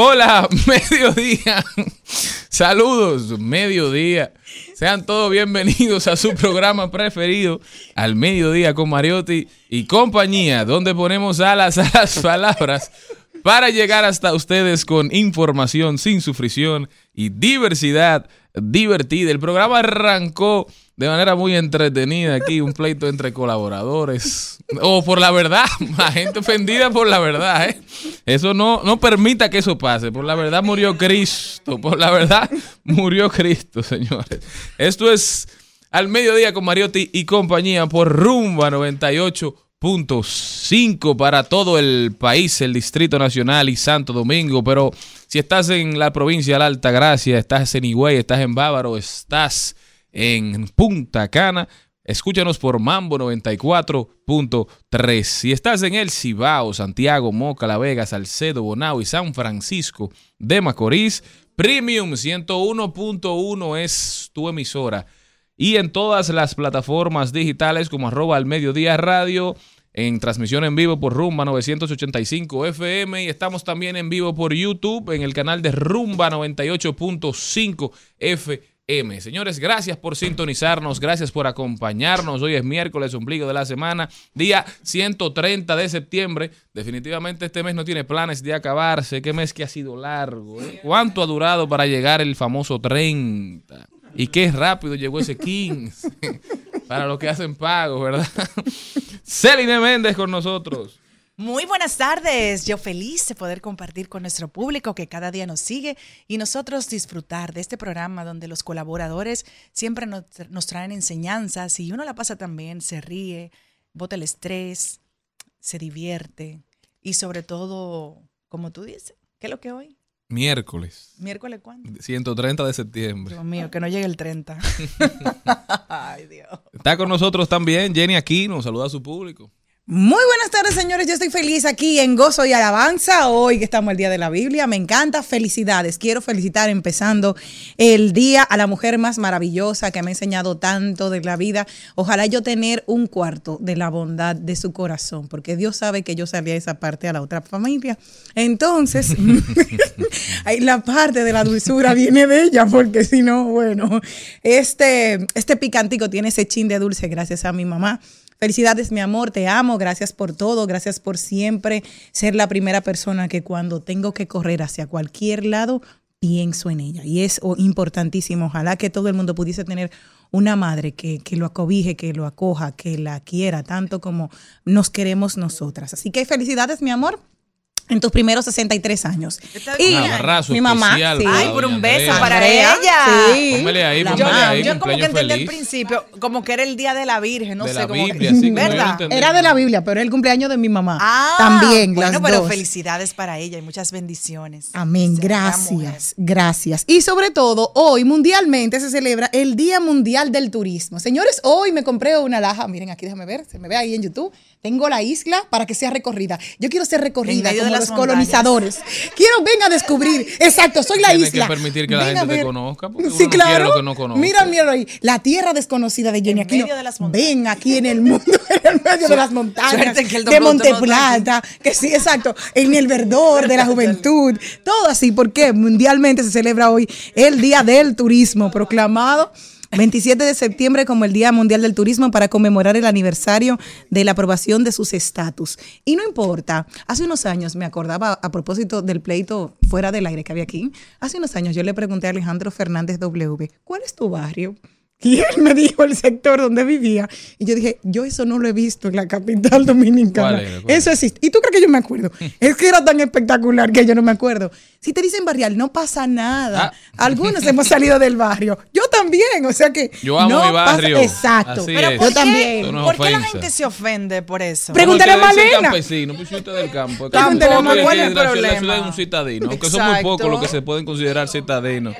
Hola, mediodía. Saludos, mediodía. Sean todos bienvenidos a su programa preferido, al mediodía con Mariotti y compañía, donde ponemos alas a las palabras para llegar hasta ustedes con información sin sufrición y diversidad divertida. El programa arrancó de manera muy entretenida aquí, un pleito entre colaboradores. O por la verdad, la gente ofendida por la verdad. ¿eh? Eso no, no permita que eso pase. Por la verdad murió Cristo. Por la verdad murió Cristo, señores. Esto es al mediodía con Mariotti y compañía por Rumba 98.5 para todo el país, el Distrito Nacional y Santo Domingo. Pero si estás en la provincia de la Alta Gracia, estás en Higüey, estás en Bávaro, estás en Punta Cana. Escúchanos por Mambo 94.3. Si estás en El Cibao, Santiago, Moca, La Vega, Salcedo, Bonao y San Francisco de Macorís, Premium 101.1 es tu emisora. Y en todas las plataformas digitales como arroba al mediodía radio, en transmisión en vivo por Rumba 985 FM y estamos también en vivo por YouTube en el canal de Rumba 98.5 FM. Señores, gracias por sintonizarnos, gracias por acompañarnos. Hoy es miércoles, ombligo de la semana, día 130 de septiembre. Definitivamente este mes no tiene planes de acabarse. Qué mes que ha sido largo. ¿eh? ¿Cuánto ha durado para llegar el famoso 30? Y qué rápido llegó ese 15 para los que hacen pagos, ¿verdad? Celine Méndez con nosotros. Muy buenas tardes, yo feliz de poder compartir con nuestro público que cada día nos sigue y nosotros disfrutar de este programa donde los colaboradores siempre nos, nos traen enseñanzas y uno la pasa también, se ríe, bota el estrés, se divierte y sobre todo, como tú dices, ¿qué es lo que hoy? Miércoles. ¿Miércoles cuándo? 130 de septiembre. Dios mío, que no llegue el 30. Ay, Dios. Está con nosotros también Jenny Aquino, saluda a su público. Muy buenas tardes, señores. Yo estoy feliz aquí en Gozo y Alabanza. Hoy que estamos el Día de la Biblia. Me encanta. Felicidades. Quiero felicitar empezando el día a la mujer más maravillosa que me ha enseñado tanto de la vida. Ojalá yo tener un cuarto de la bondad de su corazón, porque Dios sabe que yo salía esa parte a la otra familia. Entonces, la parte de la dulzura viene de ella, porque si no, bueno, este, este picantico tiene ese chin de dulce gracias a mi mamá. Felicidades, mi amor, te amo, gracias por todo, gracias por siempre ser la primera persona que cuando tengo que correr hacia cualquier lado, pienso en ella. Y es oh, importantísimo, ojalá que todo el mundo pudiese tener una madre que, que lo acobije, que lo acoja, que la quiera, tanto como nos queremos nosotras. Así que felicidades, mi amor. En tus primeros 63 años. Y bien. Un abrazo mi mamá, especial sí. para Ay, por un beso Andrea. para ella. sí. Póngale ahí, La póngale mamá. ahí, yo como que entendí al principio como que era el día de la Virgen, no De sé la cómo Biblia, que, sí, como yo lo ¿verdad? Era de la Biblia, pero era el cumpleaños de mi mamá. Ah, También, bueno, las pero dos. felicidades para ella y muchas bendiciones. Amén, gracias, gracias. Y sobre todo, hoy mundialmente se celebra el Día Mundial del Turismo. Señores, hoy me compré una laja, miren aquí, déjame ver, se me ve ahí en YouTube. Tengo la isla para que sea recorrida. Yo quiero ser En recorrida medio de como las los colonizadores. Quiero, ven a descubrir. Exacto, soy la Tienes isla. que permitir que la gente te conozca, porque uno Sí, no claro. lo que no conoce. Mira, mira ahí, la tierra desconocida de Jenny En Aquino. medio de las montañas. Ven aquí en el mundo, en el medio de las montañas. suerte que el de Monteplata, que sí, exacto, en el verdor de la juventud, todo así, porque mundialmente se celebra hoy el Día del Turismo, proclamado 27 de septiembre como el Día Mundial del Turismo para conmemorar el aniversario de la aprobación de sus estatus. Y no importa, hace unos años me acordaba a propósito del pleito fuera del aire que había aquí, hace unos años yo le pregunté a Alejandro Fernández W, ¿cuál es tu barrio? Y él me dijo el sector donde vivía. Y yo dije, yo eso no lo he visto en la capital dominicana. ¿Cuál era? ¿Cuál Eso existe. ¿Y tú crees que yo me acuerdo? es que era tan espectacular que yo no me acuerdo. Si te dicen barrial, no pasa nada. Ah. Algunos hemos salido del barrio. Yo también. O sea que. Yo amo no mi barrio. pasa- Exacto. Así Pero es. ¿por Yo también. No ¿por qué la gente se ofende por eso? Pre- Pregúntale a Malena. campesino, pues del campo. Un citadino, aunque son muy pocos los que se pueden considerar citadinos.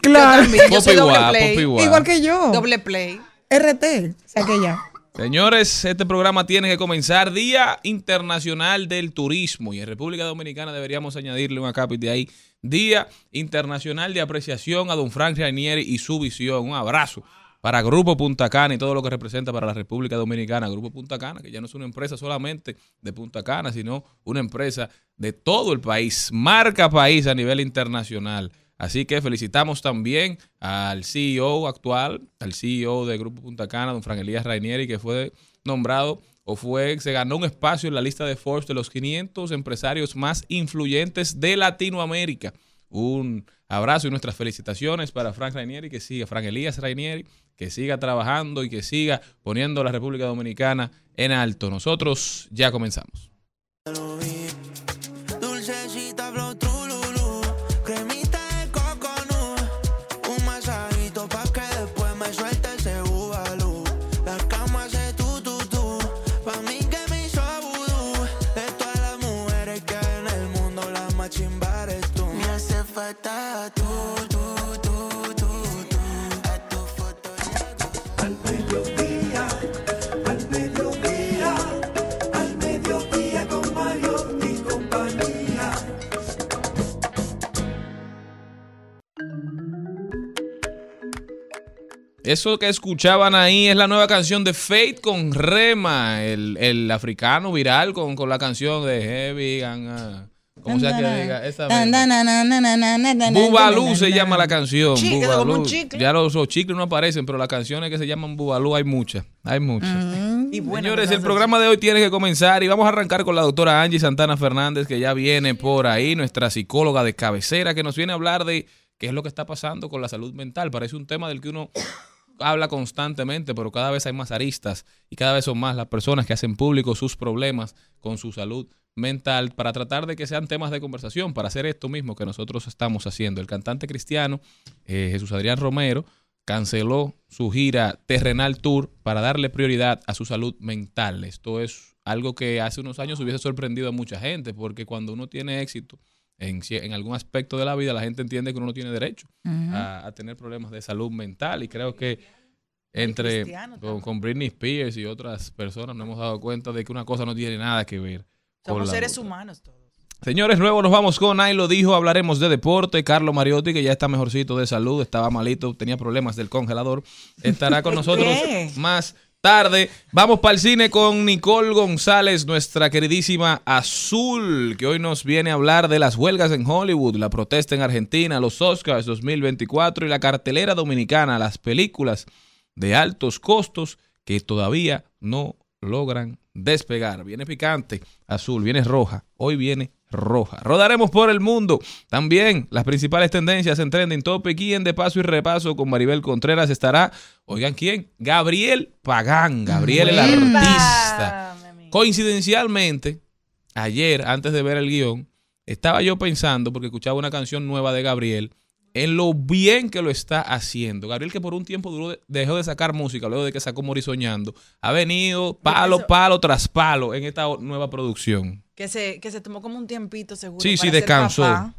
Claro. También, yo soy doble play. Igual que yo. Doble play. RT. Saqué ya. Señores, este programa tiene que comenzar Día Internacional del Turismo y en República Dominicana deberíamos añadirle un acápite ahí. Día Internacional de Apreciación a don Frank Rainieri y su visión. Un abrazo para Grupo Punta Cana y todo lo que representa para la República Dominicana. Grupo Punta Cana, que ya no es una empresa solamente de Punta Cana, sino una empresa de todo el país, marca país a nivel internacional. Así que felicitamos también al CEO actual, al CEO de Grupo Punta Cana, don Fran Elías Rainieri, que fue nombrado o fue, se ganó un espacio en la lista de Forbes de los 500 empresarios más influyentes de Latinoamérica. Un abrazo y nuestras felicitaciones para Frank Rainieri, que siga, Fran Elías Rainieri, que siga trabajando y que siga poniendo a la República Dominicana en alto. Nosotros ya comenzamos. Eso que escuchaban ahí es la nueva canción de Fate con Rema, el, el africano viral con, con la canción de Heavy Gang. ah, ¿Cómo sea que diga? Esa. Bubalú se llama la canción. Chicle, como un Bubalú. chicle. Ya los, los chicles no aparecen, pero las canciones que se llaman Bubalú hay muchas. Hay muchas. Y bueno, Señores, el programa de hoy tiene que comenzar y vamos a arrancar con la doctora Angie Santana Fernández, que ya viene por ahí, nuestra psicóloga de cabecera, que nos viene a hablar de qué es lo que está pasando con la salud mental. Parece un tema del que uno habla constantemente, pero cada vez hay más aristas y cada vez son más las personas que hacen público sus problemas con su salud mental para tratar de que sean temas de conversación, para hacer esto mismo que nosotros estamos haciendo. El cantante cristiano eh, Jesús Adrián Romero canceló su gira Terrenal Tour para darle prioridad a su salud mental. Esto es algo que hace unos años hubiese sorprendido a mucha gente, porque cuando uno tiene éxito en, algún aspecto de la vida, la gente entiende que uno no tiene derecho a, a tener problemas de salud mental. Y creo que entre con, con Britney Spears y otras personas nos hemos dado cuenta de que una cosa no tiene nada que ver. con Somos la seres otra. humanos todos. Señores, luego nos vamos con Ahí lo dijo, hablaremos de deporte. Carlos Mariotti, que ya está mejorcito de salud, estaba malito, tenía problemas del congelador, estará con nosotros qué? más tarde. Vamos para el cine con Nicole González, nuestra queridísima Azul, que hoy nos viene a hablar de las huelgas en Hollywood, la protesta en Argentina, los Oscars 2024 y la cartelera dominicana, las películas de altos costos que todavía no logran despegar. Viene picante, azul, viene roja, hoy viene roja. Rodaremos por el mundo. También las principales tendencias en Trending Topic y en De Paso y Repaso con Maribel Contreras estará, oigan quién, Gabriel Pagán, Gabriel el artista. Coincidencialmente, ayer, antes de ver el guion, estaba yo pensando, porque escuchaba una canción nueva de Gabriel, en lo bien que lo está haciendo. Gabriel que por un tiempo duró, dejó de sacar música, luego de que sacó Morir Soñando, ha venido palo, eso- palo tras palo en esta nueva producción. Que se, que se tomó como un tiempito seguro. Sí, sí, para descansó. papá.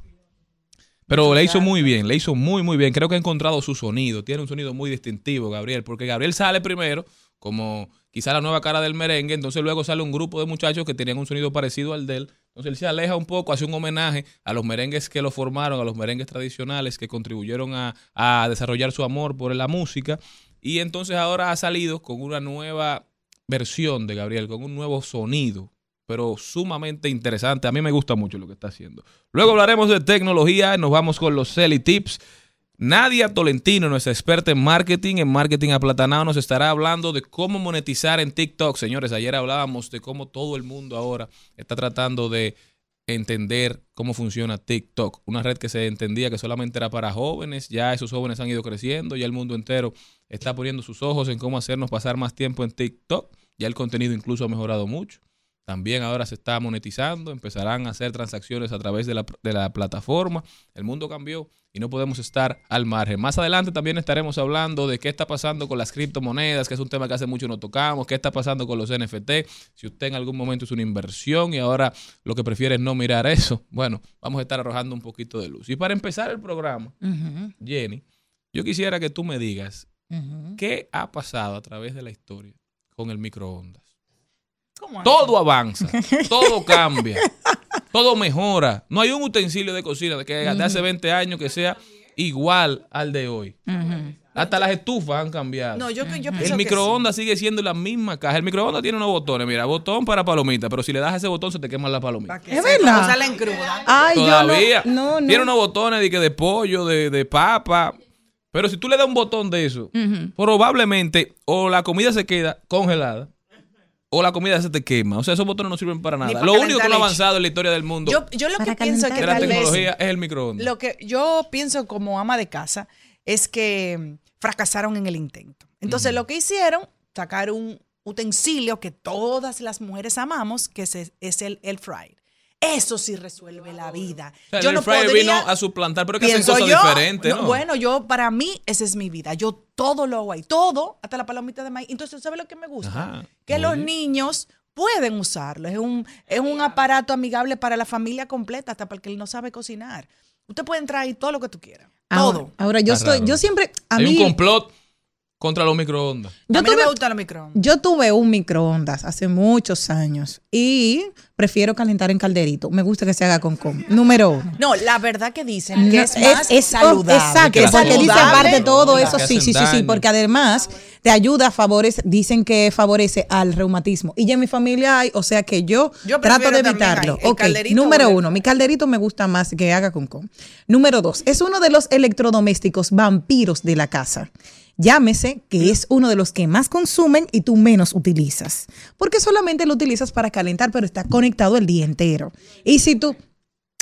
Pero le hizo muy bien, le hizo muy, muy bien. Creo que ha encontrado su sonido. Tiene un sonido muy distintivo, Gabriel, porque Gabriel sale primero como quizá la nueva cara del merengue, entonces luego sale un grupo de muchachos que tenían un sonido parecido al de él. Entonces él se aleja un poco, hace un homenaje a los merengues que lo formaron, a los merengues tradicionales que contribuyeron a, desarrollar su amor por la música. Y entonces ahora ha salido con una nueva versión de Gabriel, con un nuevo sonido, pero sumamente interesante. A mí me gusta mucho lo que está haciendo. Luego hablaremos de tecnología, nos vamos con los Selly Tips. Nadia Tolentino, nuestra experta en marketing, en marketing aplatanado, nos estará hablando de cómo monetizar en TikTok. Señores, ayer hablábamos de cómo todo el mundo ahora está tratando de entender cómo funciona TikTok, una red que se entendía que solamente era para jóvenes, ya esos jóvenes han ido creciendo, ya el mundo entero está poniendo sus ojos en cómo hacernos pasar más tiempo en TikTok, ya el contenido incluso ha mejorado mucho. También ahora se está monetizando, empezarán a hacer transacciones a través de la, de la plataforma. El mundo cambió y no podemos estar al margen. Más adelante también estaremos hablando de qué está pasando con las criptomonedas, que es un tema que hace mucho no tocamos, qué está pasando con los NFT. Si usted en algún momento es una inversión y ahora lo que prefiere es no mirar eso, bueno, vamos a estar arrojando un poquito de luz. Y para empezar el programa, Jenny, yo quisiera que tú me digas qué ha pasado a través de la historia con el microondas. Todo avanza, todo cambia, todo mejora. No hay un utensilio de cocina que de hace 20 años que sea igual al de hoy. Hasta las estufas han cambiado. No, yo, el microondas sigue siendo la misma caja. El microondas tiene unos botones. Mira, botón para palomitas, pero si le das a ese botón se te queman las palomitas. Es verdad. No salen crudas. Ay, Todavía. yo no, no, no. Tiene unos botones de, que de pollo, de, de papa. Pero si tú le das un botón de eso, probablemente o la comida se queda congelada o la comida se te quema. O sea, esos botones no sirven para nada. para Lo único que no ha avanzado en la historia del mundo Yo, yo lo que pienso que de la tecnología es el microondas. Lo que yo pienso como ama de casa es que mm, fracasaron en el intento. Entonces, lo que hicieron, sacar un utensilio que todas las mujeres amamos, que es, es el air fryer. Eso sí resuelve la vida. O sea, yo el no podría- vino a suplantar, pero es que hacen pienso cosas yo, diferentes, ¿no? Bueno, yo, para mí, esa es mi vida. Yo todo lo hago ahí, todo, hasta la palomita de maíz. Entonces, ¿sabes lo que me gusta? Ajá, Que los niños pueden usarlo. Es un, es un aparato amigable para la familia completa, hasta para el que no sabe cocinar. Usted puede entrar ahí todo lo que tú quieras. Ahora, Todo. ahora yo Está estoy, raro. yo siempre, a Hay mí, un complot contra los microondas. yo a mí no tuve, me gustan los microondas. yo tuve un microondas hace muchos años y prefiero calentar en calderito. Me gusta que se haga con con. Número uno. No, la verdad que dicen que No, es más saludable. Exacto, Que la porque dice aparte de todo eso, que sí, sí, sí, sí, porque además te ayuda, favorece, dicen que favorece al reumatismo. Y ya en mi familia hay, o sea que yo, Yo trato de evitarlo. Ok, número o uno, mi calderito me gusta más que haga con con. Número dos, es uno de los electrodomésticos vampiros de la casa. Llámese que es uno de los que más consumen y tú menos utilizas. Porque solamente lo utilizas para calentar, pero está conectado el día entero. Y si tú,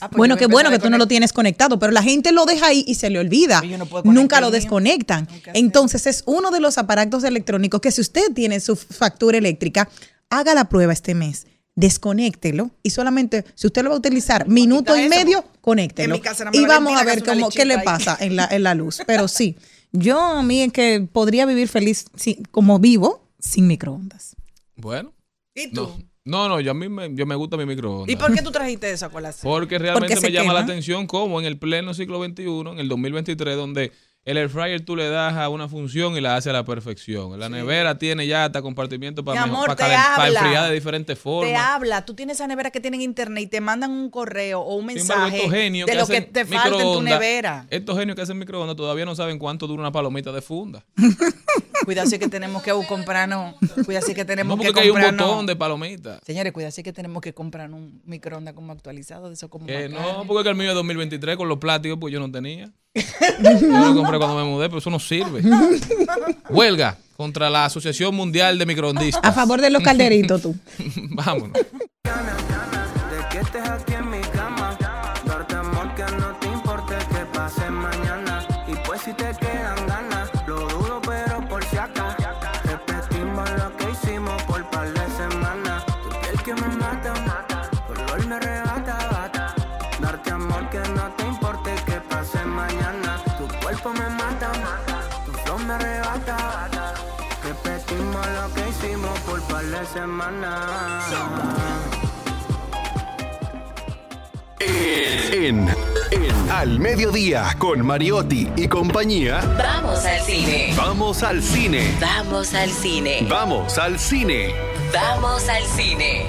Ah, pues bueno, qué bueno que tú no lo tienes conectado, pero la gente lo deja ahí y se le olvida. No Nunca lo desconectan. Nunca. Entonces es uno de los aparatos electrónicos que si usted tiene su factura eléctrica, haga la prueba este mes. Desconéctelo y solamente si usted lo va a utilizar minuto y eso, medio, en conéctelo. mi casa no me Y vamos a ver cómo, qué le pasa en la, en la luz. Pero sí, yo a mí es que podría vivir feliz sí, como vivo sin microondas. Bueno. ¿Y tú? No, no, no, yo a mí me, yo me gusta mi microondas. ¿Y por qué tú trajiste eso a colación? Porque realmente Porque me llama la atención cómo en el pleno siglo XXI, en el 2023, donde el air fryer tú le das a una función y la hace a la perfección. La nevera tiene ya hasta compartimiento para, amor, para, te calen- para enfriar de diferentes Te formas. habla, tú tienes esa nevera que tienen internet y te mandan un correo o un embargo, mensaje genios de que lo que te falta en tu nevera. Estos genios que hacen microondas todavía no saben cuánto dura una palomita de funda. Cuidado si que tenemos que comprarnos, si que tenemos No que porque hay un comprarnos. botón de palomita. Señores, si que tenemos que comprar un microondas como actualizado de eso como más no, porque que el mío es 2023 con los plásticos, pues yo no tenía. Yo lo compré cuando me mudé, pero eso no sirve. Huelga contra la Asociación Mundial de Microondistas. A favor de los calderitos tú. Vámonos. De semanas. En, en Al Mediodía con Mariotti y compañía. Vamos al cine. Vamos al cine. Vamos al cine. Vamos al cine. Vamos al cine.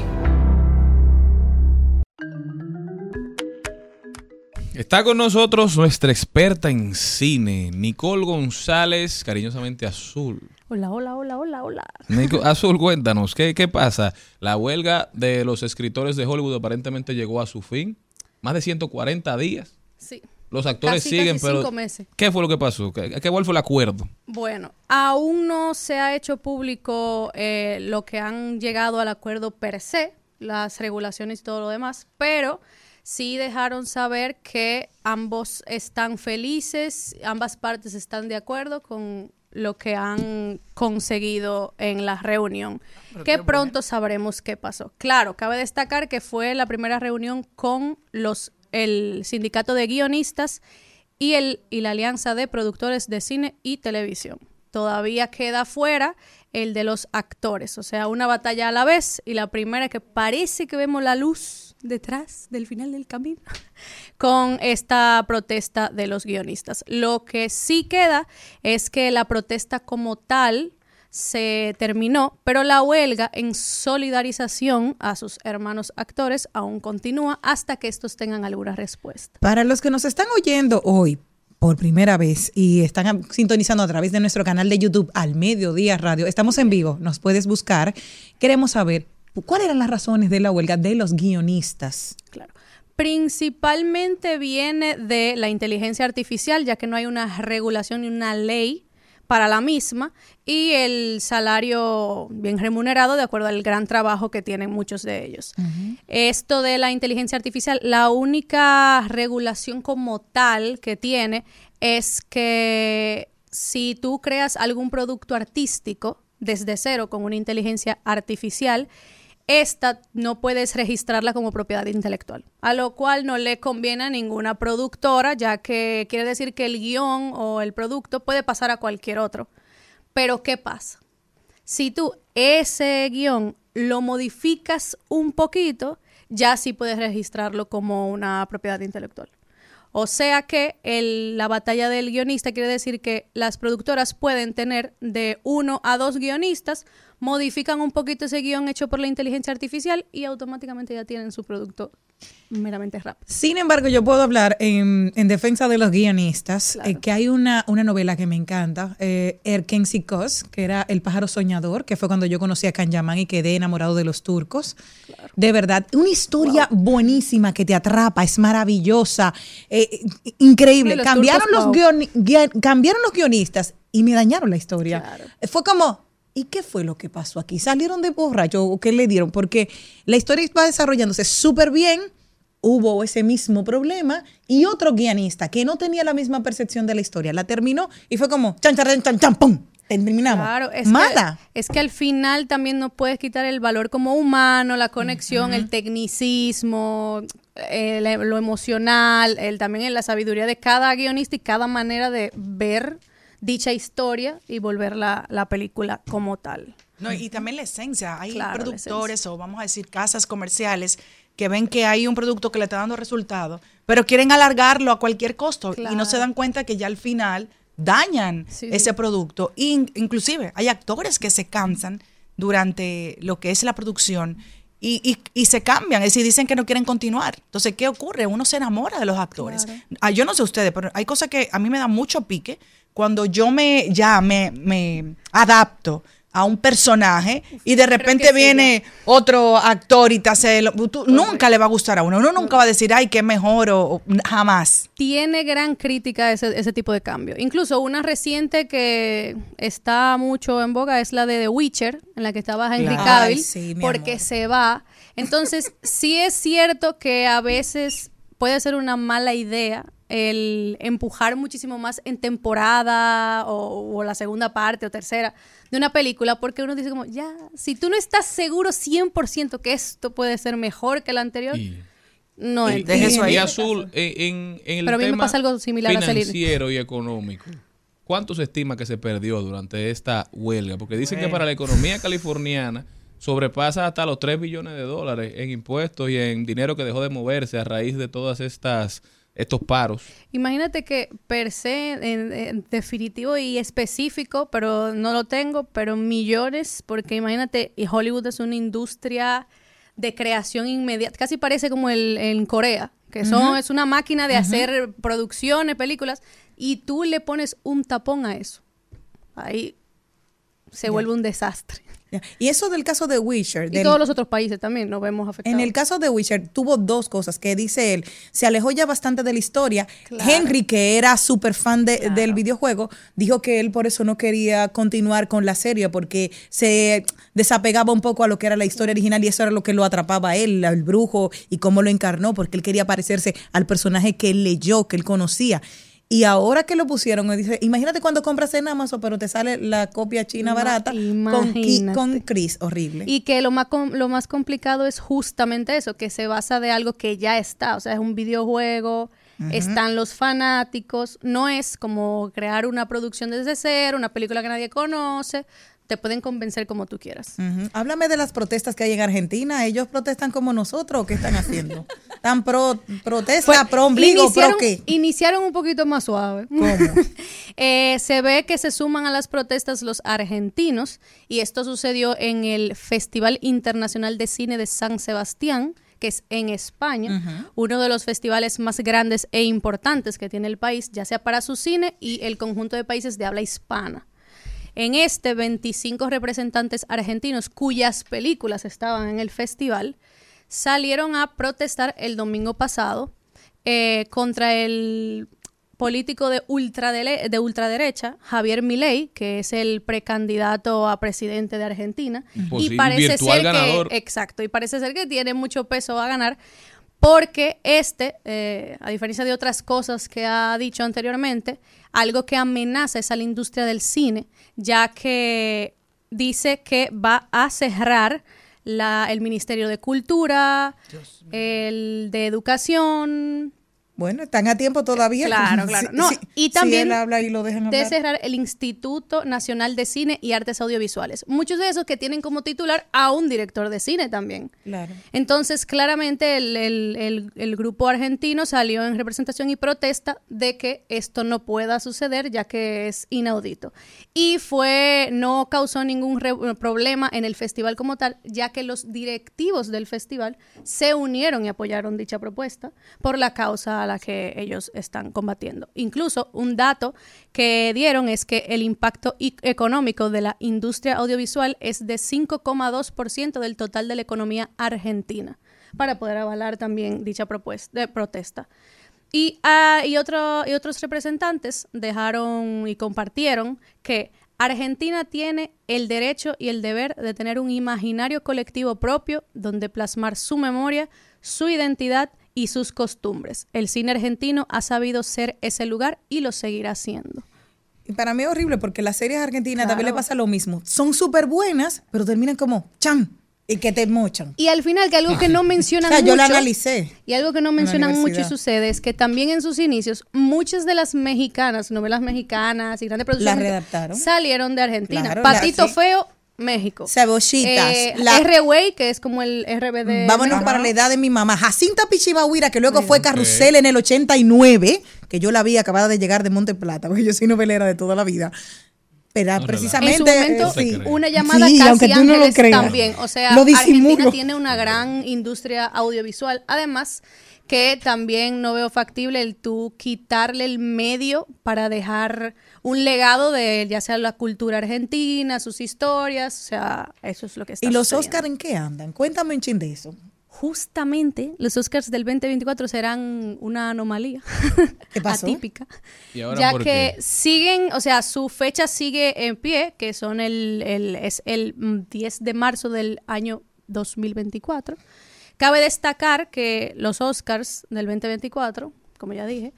Está con nosotros nuestra experta en cine, Nicole González, cariñosamente Azul. Hola, hola, hola, hola, hola. Nico- Azul, cuéntanos, ¿qué, ¿qué pasa? La huelga de los escritores de Hollywood aparentemente llegó a su fin. Más de 140 días. Sí. Los actores Casi, siguen, casi pero... cinco meses. ¿Qué fue lo que pasó? ¿Qué, qué- cuál fue el acuerdo? Bueno, aún no se ha hecho público eh, lo que han llegado al acuerdo per se, las regulaciones y todo lo demás, pero sí dejaron saber que ambos están felices, ambas partes están de acuerdo con lo que han conseguido en la reunión, que pronto sabremos qué pasó. Claro, cabe destacar que fue la primera reunión con los el sindicato de guionistas y, el, y la Alianza de Productores de Cine y Televisión. Todavía queda fuera el de los actores, o sea, una batalla a la vez y la primera que parece que vemos la luz detrás del final del camino con esta protesta de los guionistas. Lo que sí queda es que la protesta como tal se terminó, pero la huelga en solidarización a sus hermanos actores aún continúa hasta que estos tengan alguna respuesta. Para los que nos están oyendo hoy por primera vez y están sintonizando a través de nuestro canal de YouTube al Mediodía Radio, estamos en vivo, nos puedes buscar. Queremos saber cuáles eran las razones de la huelga de los guionistas. Claro. Principalmente viene de la inteligencia artificial, ya que no hay una regulación ni una ley para la misma, y el salario bien remunerado de acuerdo al gran trabajo que tienen muchos de ellos. Esto de la inteligencia artificial, la única regulación como tal que tiene es que si tú creas algún producto artístico desde cero con una inteligencia artificial, esta no puedes registrarla como propiedad intelectual, a lo cual no le conviene a ninguna productora, ya que quiere decir que el guion o el producto puede pasar a cualquier otro. Pero ¿qué pasa? Si tú ese guion lo modificas un poquito, ya sí puedes registrarlo como una propiedad intelectual. O sea que la batalla del guionista quiere decir que las productoras pueden tener de uno a dos guionistas, modifican un poquito ese guion hecho por la inteligencia artificial y automáticamente ya tienen su producto meramente rápido. Sin embargo, yo puedo hablar en, en defensa de los guionistas, eh, que hay una, una novela que me encanta, eh, Erkensi Kos, que era El pájaro soñador, que fue cuando yo conocí a Kanyaman y quedé enamorado de los turcos. De verdad, una historia buenísima que te atrapa, es maravillosa, eh, eh, increíble. Los cambiaron, turcos, los wow. guia- cambiaron los guionistas y me dañaron la historia. Claro. Fue como, ¿y qué fue lo que pasó aquí? ¿Salieron de borracho o qué le dieron? Porque la historia va desarrollándose súper bien, hubo ese mismo problema y otro guionista que no tenía la misma percepción de la historia la terminó y fue como, chan, chan, chan, chan, pum, terminamos. Claro, es Mala. que, es que al final también no puedes quitar el valor como humano, la conexión, el tecnicismo, el- lo emocional, el, también en la sabiduría de cada guionista y cada manera de ver dicha historia y volver la, la película como tal. No, y también la esencia. Hay Claro, productores o vamos a decir casas comerciales que ven que hay un producto que le está dando resultado, pero quieren alargarlo a cualquier costo y no se dan cuenta que ya al final dañan Sí, ese producto. In- inclusive hay actores que se cansan durante lo que es la producción y, y- y se cambian, es decir, dicen que no quieren continuar. Entonces, ¿qué ocurre? Uno se enamora de los actores. Ah, yo no sé ustedes, pero hay cosas que a mí me dan mucho pique cuando yo me ya me, me adapto a un personaje y de repente sí, viene otro actor y te hace lo- tú- nunca le va a gustar a uno uno nunca va a decir ay qué mejor o, o- jamás tiene gran crítica ese, ese tipo de cambio. Incluso una reciente que está mucho en boga es la de The Witcher, en la que estaba Henry Claro. Cavill, Ay, sí, mi porque amor. se va. Entonces, sí es cierto que a veces puede ser una mala idea el empujar muchísimo más en temporada o, o la segunda parte o tercera de una película, porque uno dice como, ya, si tú no estás seguro 100% que esto puede ser mejor que el anterior, Y No y, y- eso ahí. y azul, en, en el Pero a mí me tema pasa algo similar a financiero y económico. ¿Cuánto se estima que se perdió durante esta huelga? Porque dicen que para la economía californiana sobrepasa hasta los 3 billones de dólares en impuestos y en dinero que dejó de moverse a raíz de todas estas estos paros. Imagínate que per se, en, en definitivo y específico, pero no lo tengo, pero millones, porque imagínate, y Hollywood es una industria de creación inmediata, casi parece como el, en Corea, que son, es una máquina de hacer producciones, películas, y tú le pones un tapón a eso. Ahí se vuelve un desastre. Y eso del caso de Wisher. Y todos los otros países también nos vemos afectados. En el caso de Wisher tuvo dos cosas que dice él. Se alejó ya bastante de la historia. Claro. Henry, que era súper fan de- del videojuego, dijo que él por eso no quería continuar con la serie porque se desapegaba un poco a lo que era la historia original y eso era lo que lo atrapaba a él, al brujo y cómo lo encarnó, porque él quería parecerse al personaje que él leyó, que él conocía. Y ahora que lo pusieron, me dice, imagínate cuando compras en Amazon, pero te sale la copia china barata con, imagínate. con Chris, horrible. Y que lo más, lo más complicado es justamente eso, que se basa de algo que ya está, o sea, es un videojuego, están los fanáticos, no es como crear una producción desde cero, una película que nadie conoce, te pueden convencer como tú quieras. Háblame de las protestas que hay en Argentina. ¿Ellos protestan como nosotros o qué están haciendo? ¿Están pro protesta, Pues, pro ombligo, iniciaron, pro qué? iniciaron un poquito más suave. ¿Cómo? Eh, se ve que se suman a las protestas los argentinos y esto sucedió en el Festival Internacional de Cine de San Sebastián, que es en España, uno de los festivales más grandes e importantes que tiene el país, ya sea para su cine y el conjunto de países de habla hispana. En este, 25 representantes argentinos cuyas películas estaban en el festival salieron a protestar el domingo pasado eh, contra el político de, ultradele- de ultraderecha, Javier Milei, que es el precandidato a presidente de Argentina. Y parece virtual ser ganador. que, exacto, y parece ser que tiene mucho peso a ganar, porque este, eh, a diferencia de otras cosas que ha dicho anteriormente, algo que amenaza es a la industria del cine, ya que dice que va a cerrar la, el Ministerio de Cultura, el de Educación, Bueno, están a tiempo todavía. Claro, claro. No, y si también él habla y lo dejan de cerrar el Instituto Nacional de Cine y Artes Audiovisuales. Muchos de esos que tienen como titular a un director de cine también. Claro. Entonces, claramente el, el- el- el grupo argentino salió en representación y protesta de que esto no pueda suceder, ya que es inaudito. Y fue, no causó ningún re- problema en el festival como tal, ya que los directivos del festival se unieron y apoyaron dicha propuesta por la causa a la que ellos están combatiendo. Incluso un dato que dieron es que el impacto i- económico de la industria audiovisual es de 5,2% del total de la economía argentina, para poder avalar también dicha propuesta, de protesta. Y, ah, y, otro- y otros representantes dejaron y compartieron que Argentina tiene el derecho y el deber de tener un imaginario colectivo propio donde plasmar su memoria, su identidad y sus costumbres. El cine argentino ha sabido ser ese lugar y lo seguirá siendo. Y para mí es horrible porque las series argentinas también le pasa lo mismo. Son súper buenas, pero terminan como chan y que te mochan. Y al final, que algo que no O mencionan sea, yo la mucho- analicé. Y algo que no mencionan mucho y sucede es que también en sus inicios, muchas de las mexicanas, novelas mexicanas y grandes producciones readaptaron. salieron de Argentina. Claro, la- Patito sí. Feo, México. Cebollitas. Eh, la- R-Way, que es como el RBD. Vámonos para la edad de mi mamá. Jacinta Pichibahuira, que luego fue carrusel en el 89, que yo la vi acabada de llegar de Monte Plata, porque yo soy novelera de toda la vida. Pero No precisamente. En su momento, eh, sí. una llamada Sí, aunque casi tú no lo ángeles creas. también. O sea, Lo disimulo. Argentina tiene una gran industria audiovisual. Además, que también no veo factible el tú quitarle el medio para dejar un legado de ya sea la cultura argentina, sus historias. O sea, eso es lo que está ¿Y los sucediendo. Oscar en qué andan? Cuéntame un chin de eso. Justamente los Oscars del 2024 serán una anomalía ¿Qué pasó? atípica. ¿Y ahora ya por que qué? siguen, o sea, su fecha sigue en pie, que son el, el- es el mm, 10 de marzo del año 2024. Cabe destacar que los Oscars del 2024, como ya dije,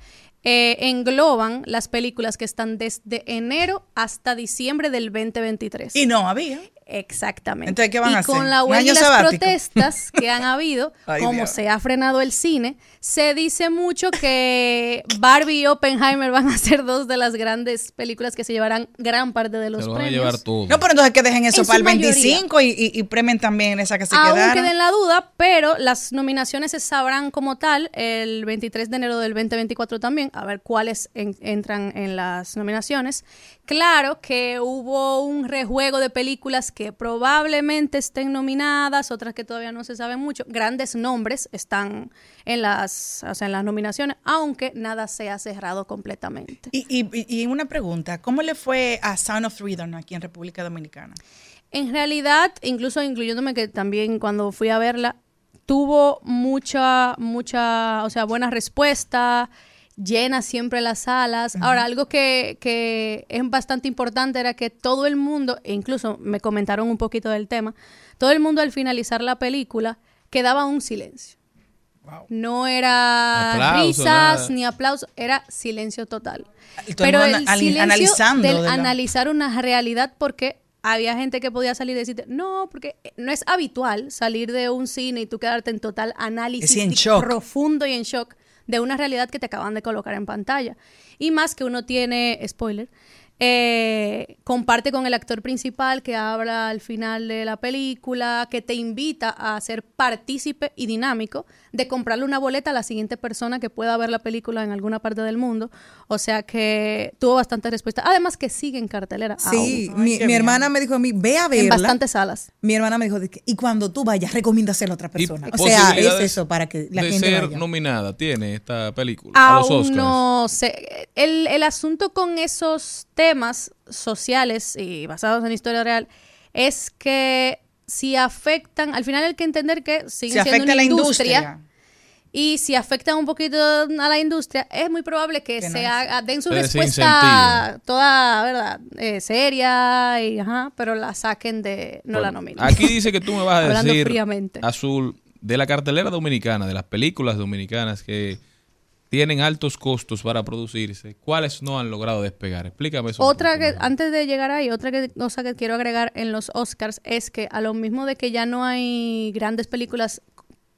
eh, engloban las películas que están desde enero hasta diciembre del 2023. Y no había. Exactamente. Entonces, ¿qué van y a hacer? con la ¿Un huelga y las sabático? protestas que han habido, Ay, como Dios. se ha frenado el cine, se dice mucho que Barbie y Oppenheimer van a ser dos de las grandes películas que se llevarán gran parte de los Se lo van a premios. llevar todo. No, pero entonces que dejen eso En para el mayoría. 25 y, y, y premen también esa que se Aún quedaron. queda en la duda, pero las nominaciones se sabrán como tal el 23 de enero del 2024 también, a ver cuáles en- entran en las nominaciones. Claro que hubo un rejuego de películas que probablemente estén nominadas, otras que todavía no se sabe mucho. Grandes nombres están en las, o sea, en las nominaciones, aunque nada se ha cerrado completamente. Y, y, y- una pregunta, ¿cómo le fue a Sound of Freedom aquí en República Dominicana? En realidad, incluso incluyéndome que también cuando fui a verla, tuvo mucha, mucha, o sea, buena respuesta, llena siempre las salas. Ahora, algo que, que es bastante importante era que todo el mundo, e incluso me comentaron un poquito del tema, todo el mundo al finalizar la película quedaba un silencio. No era Aplauso, risas nada. ni aplausos, era silencio total. Pero el silencio analizando del de la- analizar una realidad porque había gente que podía salir y decirte, no, porque no es habitual salir de un cine y tú quedarte en total análisis en profundo y en shock de una realidad que te acaban de colocar en pantalla. Y más que uno tiene, spoiler, eh, comparte con el actor principal que habla al final de la película, que te invita a ser partícipe y dinámico de comprarle una boleta a la siguiente persona que pueda ver la película en alguna parte del mundo. O sea que tuvo bastante respuesta. Además que sigue en cartelera. Sí, aún, mi, mi hermana me dijo a mí, ve a en verla. bastantes salas. Mi hermana me dijo, y cuando tú vayas, recomiéndaselo a otra persona. O sea, es eso, para que la de gente ser vaya. nominada tiene esta película a los Oscars. no sé. El, el asunto con esos temas sociales y basados en historia real es que si afectan, al final hay que entender que Se siguen siendo afecta una a la industria, industria. y si afectan un poquito a la industria, es muy probable que, se haga, den su respuesta toda, ¿verdad? Eh, seria, y, ajá, pero la saquen de, no la nominen. Aquí dice que tú me vas a decir, fríamente. Azul, de la cartelera dominicana, de las películas dominicanas que tienen altos costos para producirse, ¿cuáles no han logrado despegar? Explícame eso. Otra que, antes de llegar ahí, otra que- cosa que quiero agregar en los Oscars es que a lo mismo de que ya no hay grandes películas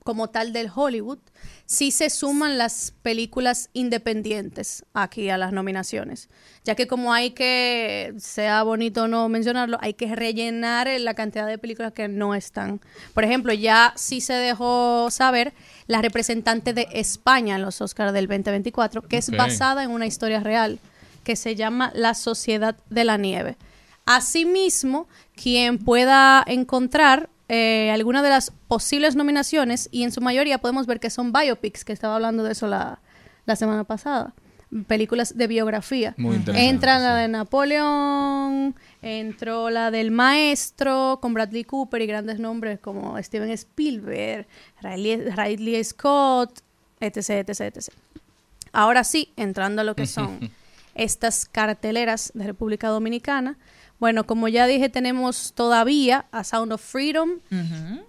como tal del Hollywood, sí se suman las películas independientes aquí a las nominaciones. Ya que como hay que, sea bonito o no mencionarlo, hay que rellenar la cantidad de películas que no están. Por ejemplo, ya sí se dejó saber la representante de España en los Oscars del 2024, que es basada en una historia real que se llama La Sociedad de la Nieve. Asimismo, quien pueda encontrar eh, alguna de las posibles nominaciones, y en su mayoría podemos ver que son biopics, que estaba hablando de eso la, la semana pasada, películas de biografía. Muy interesante, Entra la sí. de Napoleón, entró la del Maestro, con Bradley Cooper y grandes nombres como Steven Spielberg, Riley, Ridley Scott, etc, etc, etc. Ahora sí, entrando a lo que son estas carteleras de República Dominicana. Bueno, como ya dije, tenemos todavía a Sound of Freedom,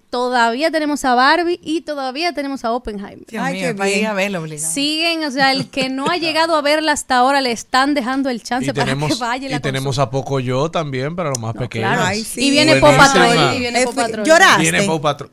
todavía tenemos a Barbie y todavía tenemos a Oppenheimer. Dios Ay, mío, qué para ir bien. a verlo obligado. Siguen, o sea, el que no ha llegado a verla hasta ahora le están dejando el chance Y para tenemos, que vaya y y la tenemos consuma. a poco yo también, para los más pequeños. Claro. Ay, sí. Y viene Buenísima. Patrol, y viene Patrol. lloraste. Viene Patrol.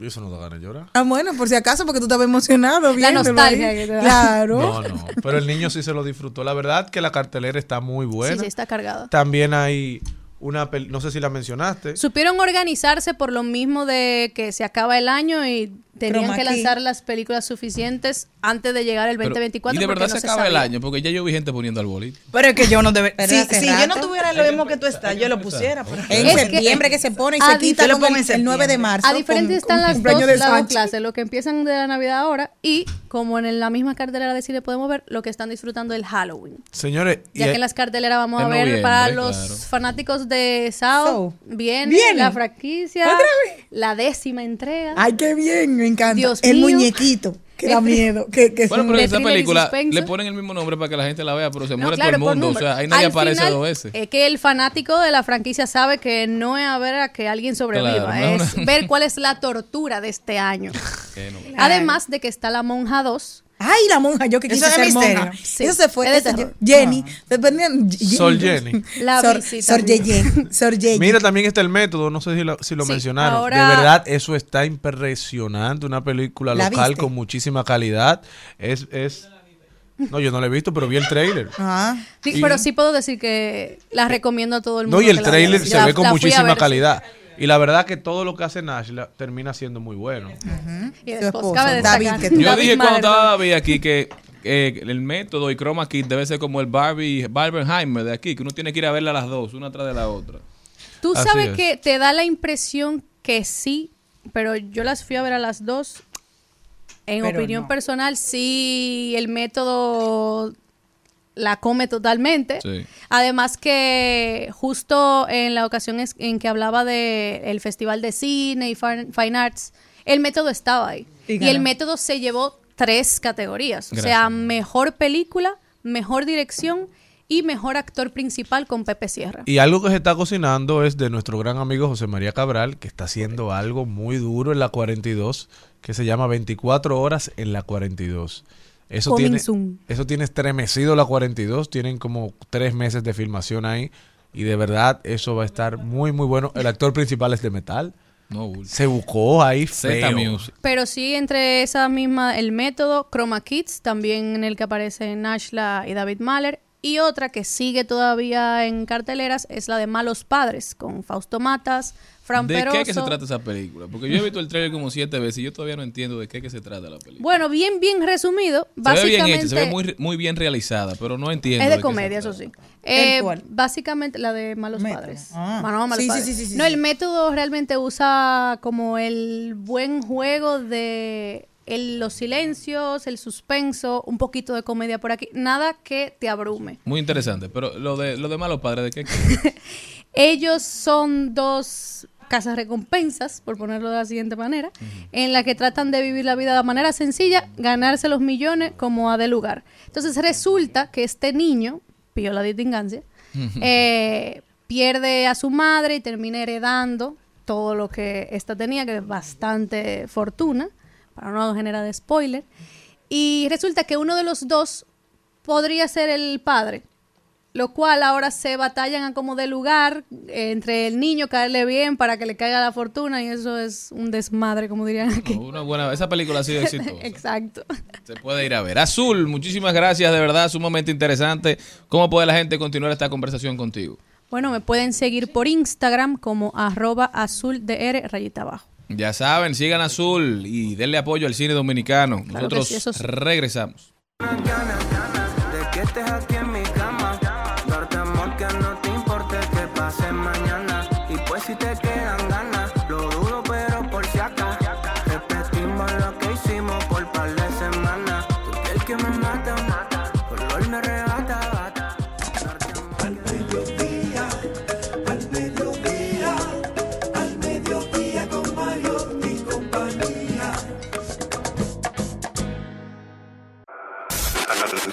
Y eso no da ganas de llorar. Ah, bueno, por si acaso, porque tú estabas emocionado. La nostalgia que te da. Claro. No, no. Pero el niño sí se lo disfrutó. La verdad que la cartelera está muy buena. Sí, sí, está cargada. También hay una, no sé si la mencionaste. Supieron organizarse por lo mismo de que se acaba el año y tenían que lanzar las películas suficientes antes de llegar el Pero- 2024. y de verdad no se acaba el año, porque ya yo vi gente poniendo al bolito. Pero es que yo no debe. Pero Si, yo no tuviera lo mismo que tú estás, yo lo pusiera. pero- En Es que- septiembre que, se pone y se quita lo el, el 9 de marzo. A diferencia con- están con las dos, cumpleaños de las dos clases, lo que empiezan de la Navidad ahora y como en la misma cartelera de cine podemos ver lo que están disfrutando del Halloween. Señores, y Ya hay- que en las carteleras vamos a ver para los fanáticos de Sao, Saw. viene, Viene. la franquicia, ¿Otra vez? la décima entrega. Ay, qué bien, me encanta. Dios el mío. muñequito, que da miedo. Que, que Bueno, pero esa película le ponen el mismo nombre para que la gente la vea, pero se No, muere claro, todo el mundo. O sea, ahí nadie Al aparece final, dos veces. Es que el fanático de la franquicia sabe que no es a ver a que alguien sobreviva, Claro, es no. ver cuál es la tortura de este año. Además de que está La Monja 2, Ay, la monja, yo que Eso quise es ser misterio. monja. Sí, Eso se fue. es de. Jenny. se ponían- Sol Jenny. La Sor, visita Sor. Yeye. Sor Yeye. Mira, también está el método, no sé si lo, si lo Sí, mencionaron. ahora- De verdad, eso está impresionante. Una película ¿La local con muchísima calidad. Es, es. No, yo no la he visto, pero vi el trailer. Ah. Sí, Y- pero sí puedo decir que la recomiendo a todo el mundo. No, y el trailer se La- ve con muchísima calidad. Y la verdad que todo lo que hace Nash la- termina siendo muy bueno. Y después cabe David, que tú- Yo David dije cuando estaba. David aquí que eh, el método y Chroma Key debe ser como el Barbie Barbenheimer de aquí, que uno tiene que ir a verla a las dos, una tras de la otra. Tú Así sabes es. que te da la impresión que sí, pero yo las fui a ver a las dos. En Pero opinión no. personal, sí, el método la come totalmente. Sí. Además que justo en la ocasión es- en que hablaba del el Festival de Cine y Fin- Fine Arts, el método estaba ahí. Y el método se llevó tres categorías. O sea, mejor película, mejor dirección y mejor actor principal con Pepe Sierra. Y algo que se está cocinando es de nuestro gran amigo José María Cabral, que está haciendo algo muy duro en la 42, que se llama 24 horas en la 42. Eso tiene, eso tiene estremecido la 42, tienen como tres meses de filmación ahí y de verdad eso va a estar muy muy bueno. El actor principal es de metal, No, se buscó ahí Z feo. Music. Pero sí, entre esa misma, el método, Chroma Kids, también en el que aparecen Nashla y David Mahler. Y otra que sigue todavía en carteleras es la de Malos Padres, con Fausto Matas, Fran ¿De Peroso. qué que se trata esa película? Porque yo he visto el trailer como siete veces y yo todavía no entiendo de qué que se trata la película. Bueno, bien, bien resumido. se ve Básicamente, bien hecha, se ve muy, muy bien realizada, pero no entiendo. es de de qué comedia, eso sí. Eh, ¿El cuál? básicamente la de Malos Método. Padres. Ah. Bueno, no, Malos Sí, sí, Padres. sí, sí, sí, no, el método realmente usa como el buen juego de el- los silencios, el suspenso, un poquito de comedia por aquí. Nada que te abrume. Muy interesante, pero lo de, lo de Malos Padres, ¿de qué? Ellos son dos casas recompensas, por ponerlo de la siguiente manera, en la que tratan de vivir la vida de manera sencilla, ganarse los millones como a de lugar. Entonces resulta que este niño, pío la distingancia, eh, pierde a su madre y termina heredando todo lo que ésta tenía, que es bastante fortuna, para no generar de spoiler. Y resulta que uno de los dos podría ser el padre, lo cual ahora se batallan a como de lugar eh, entre el niño caerle bien para que le caiga la fortuna y eso es un desmadre, como dirían aquí. Una buena, esa película ha sido exitosa. Exacto. Se puede ir a ver. Azul, muchísimas gracias, de verdad, sumamente interesante. ¿Cómo puede la gente continuar esta conversación contigo? Bueno, me pueden seguir por Instagram como arroba azul DR rayita abajo. Ya saben, sigan Azul y denle apoyo al cine dominicano. Claro Nosotros sí, sí. regresamos.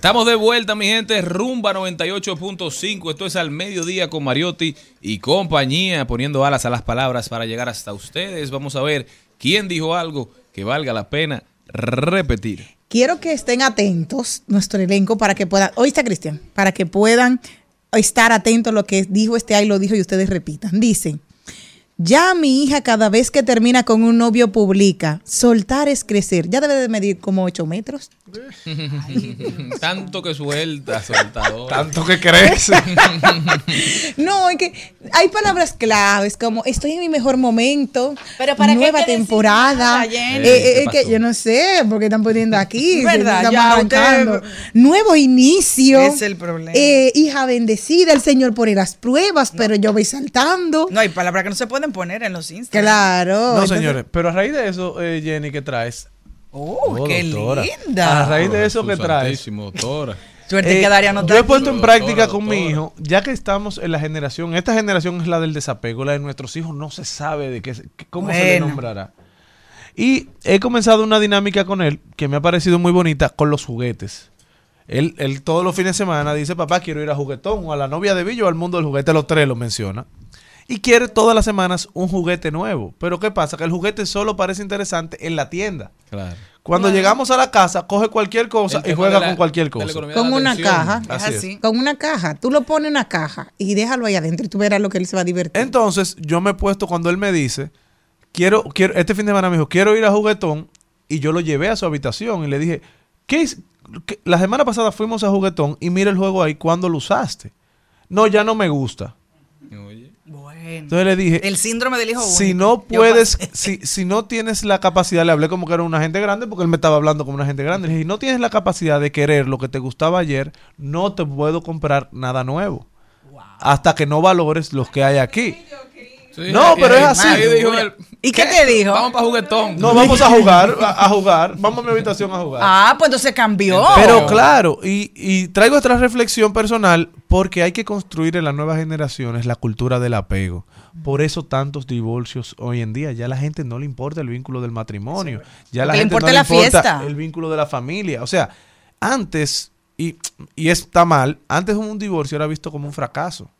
Estamos de vuelta, mi gente. Rumba 98.5. Esto es al mediodía con Mariotti y compañía, poniendo alas a las palabras para llegar hasta ustedes. Vamos a ver quién dijo algo que valga la pena repetir. Quiero que estén atentos, nuestro elenco, para que puedan, oíste Cristian, para que puedan estar atentos a lo que dijo este ahí, lo dijo y ustedes repitan. Dice, ya mi hija cada vez que termina con un novio publica, soltar es crecer. Ya debe de medir como 8 metros. Tanto que suelta, soltador. Tanto que crees. No, es que hay palabras claves como estoy en mi mejor momento, Pero ¿para qué nueva temporada. Eh, eh, ¿Qué es que yo no sé, porque están poniendo aquí. ¿Verdad? Ya arrancando. usted- Nuevo inicio. Es el problema. Eh, hija bendecida, el Señor pone las pruebas, pero yo voy saltando. No, hay palabras que no se pueden poner en los Instagram. Claro. No, entonces- señores, pero a raíz de eso, eh, Jenny, que traes, Oh, qué doctora. linda. A raíz de eso que Jesús traes. doctora. Suerte Eh, que Daria no yo he puesto en Doctora, práctica con mi hijo, ya que estamos en la generación, esta generación es la del desapego, la de nuestros hijos no se sabe de qué, se- qué- cómo se le nombrará. Y he comenzado una dinámica con él que me ha parecido muy bonita con los juguetes. Él, él todos los fines de semana dice, papá, quiero ir a juguetón o a la novia de Villo o al mundo del juguete, los tres lo menciona. Y quiere todas las semanas un juguete nuevo. Pero ¿qué pasa? Que el juguete solo parece interesante en la tienda. Claro. Cuando llegamos a la casa, coge cualquier cosa y juega la- con cualquier cosa. Con una atención. caja. Así. Con una caja. Tú lo pones en una caja y déjalo ahí adentro y tú verás lo que él se va a divertir. Entonces, yo me he puesto cuando él me dice, quiero, quiero, este fin de semana me dijo, quiero ir a juguetón, y yo lo llevé a su habitación y le dije, ¿qué es? qué- La semana pasada fuimos a juguetón y mira el juego ahí, ¿cuándo lo usaste? No, ya no me gusta. Oye. Entonces le dije, El síndrome del hijo si único. no Yo puedes, si, si no tienes la capacidad, le hablé como que era una gente grande, porque él me estaba hablando como una gente grande. Le dije, si no tienes la capacidad de querer lo que te gustaba ayer, no te puedo comprar nada nuevo. Hasta que no valores los que hay aquí. Sí, No, pero es así. dijo ¿Y qué te dijo? Vamos para juguetón. No, vamos a jugar, a, a jugar. Vamos a mi habitación a jugar. Ah, pues entonces cambió. Pero claro, y, y traigo esta reflexión personal porque hay que construir en las nuevas generaciones la cultura del apego. Por eso tantos divorcios hoy en día. Ya a la gente no le importa el vínculo del matrimonio. Ya a la le gente importa no le la importa fiesta. el vínculo de la familia. O sea, antes, y, y está mal, antes un divorcio era visto como un fracaso.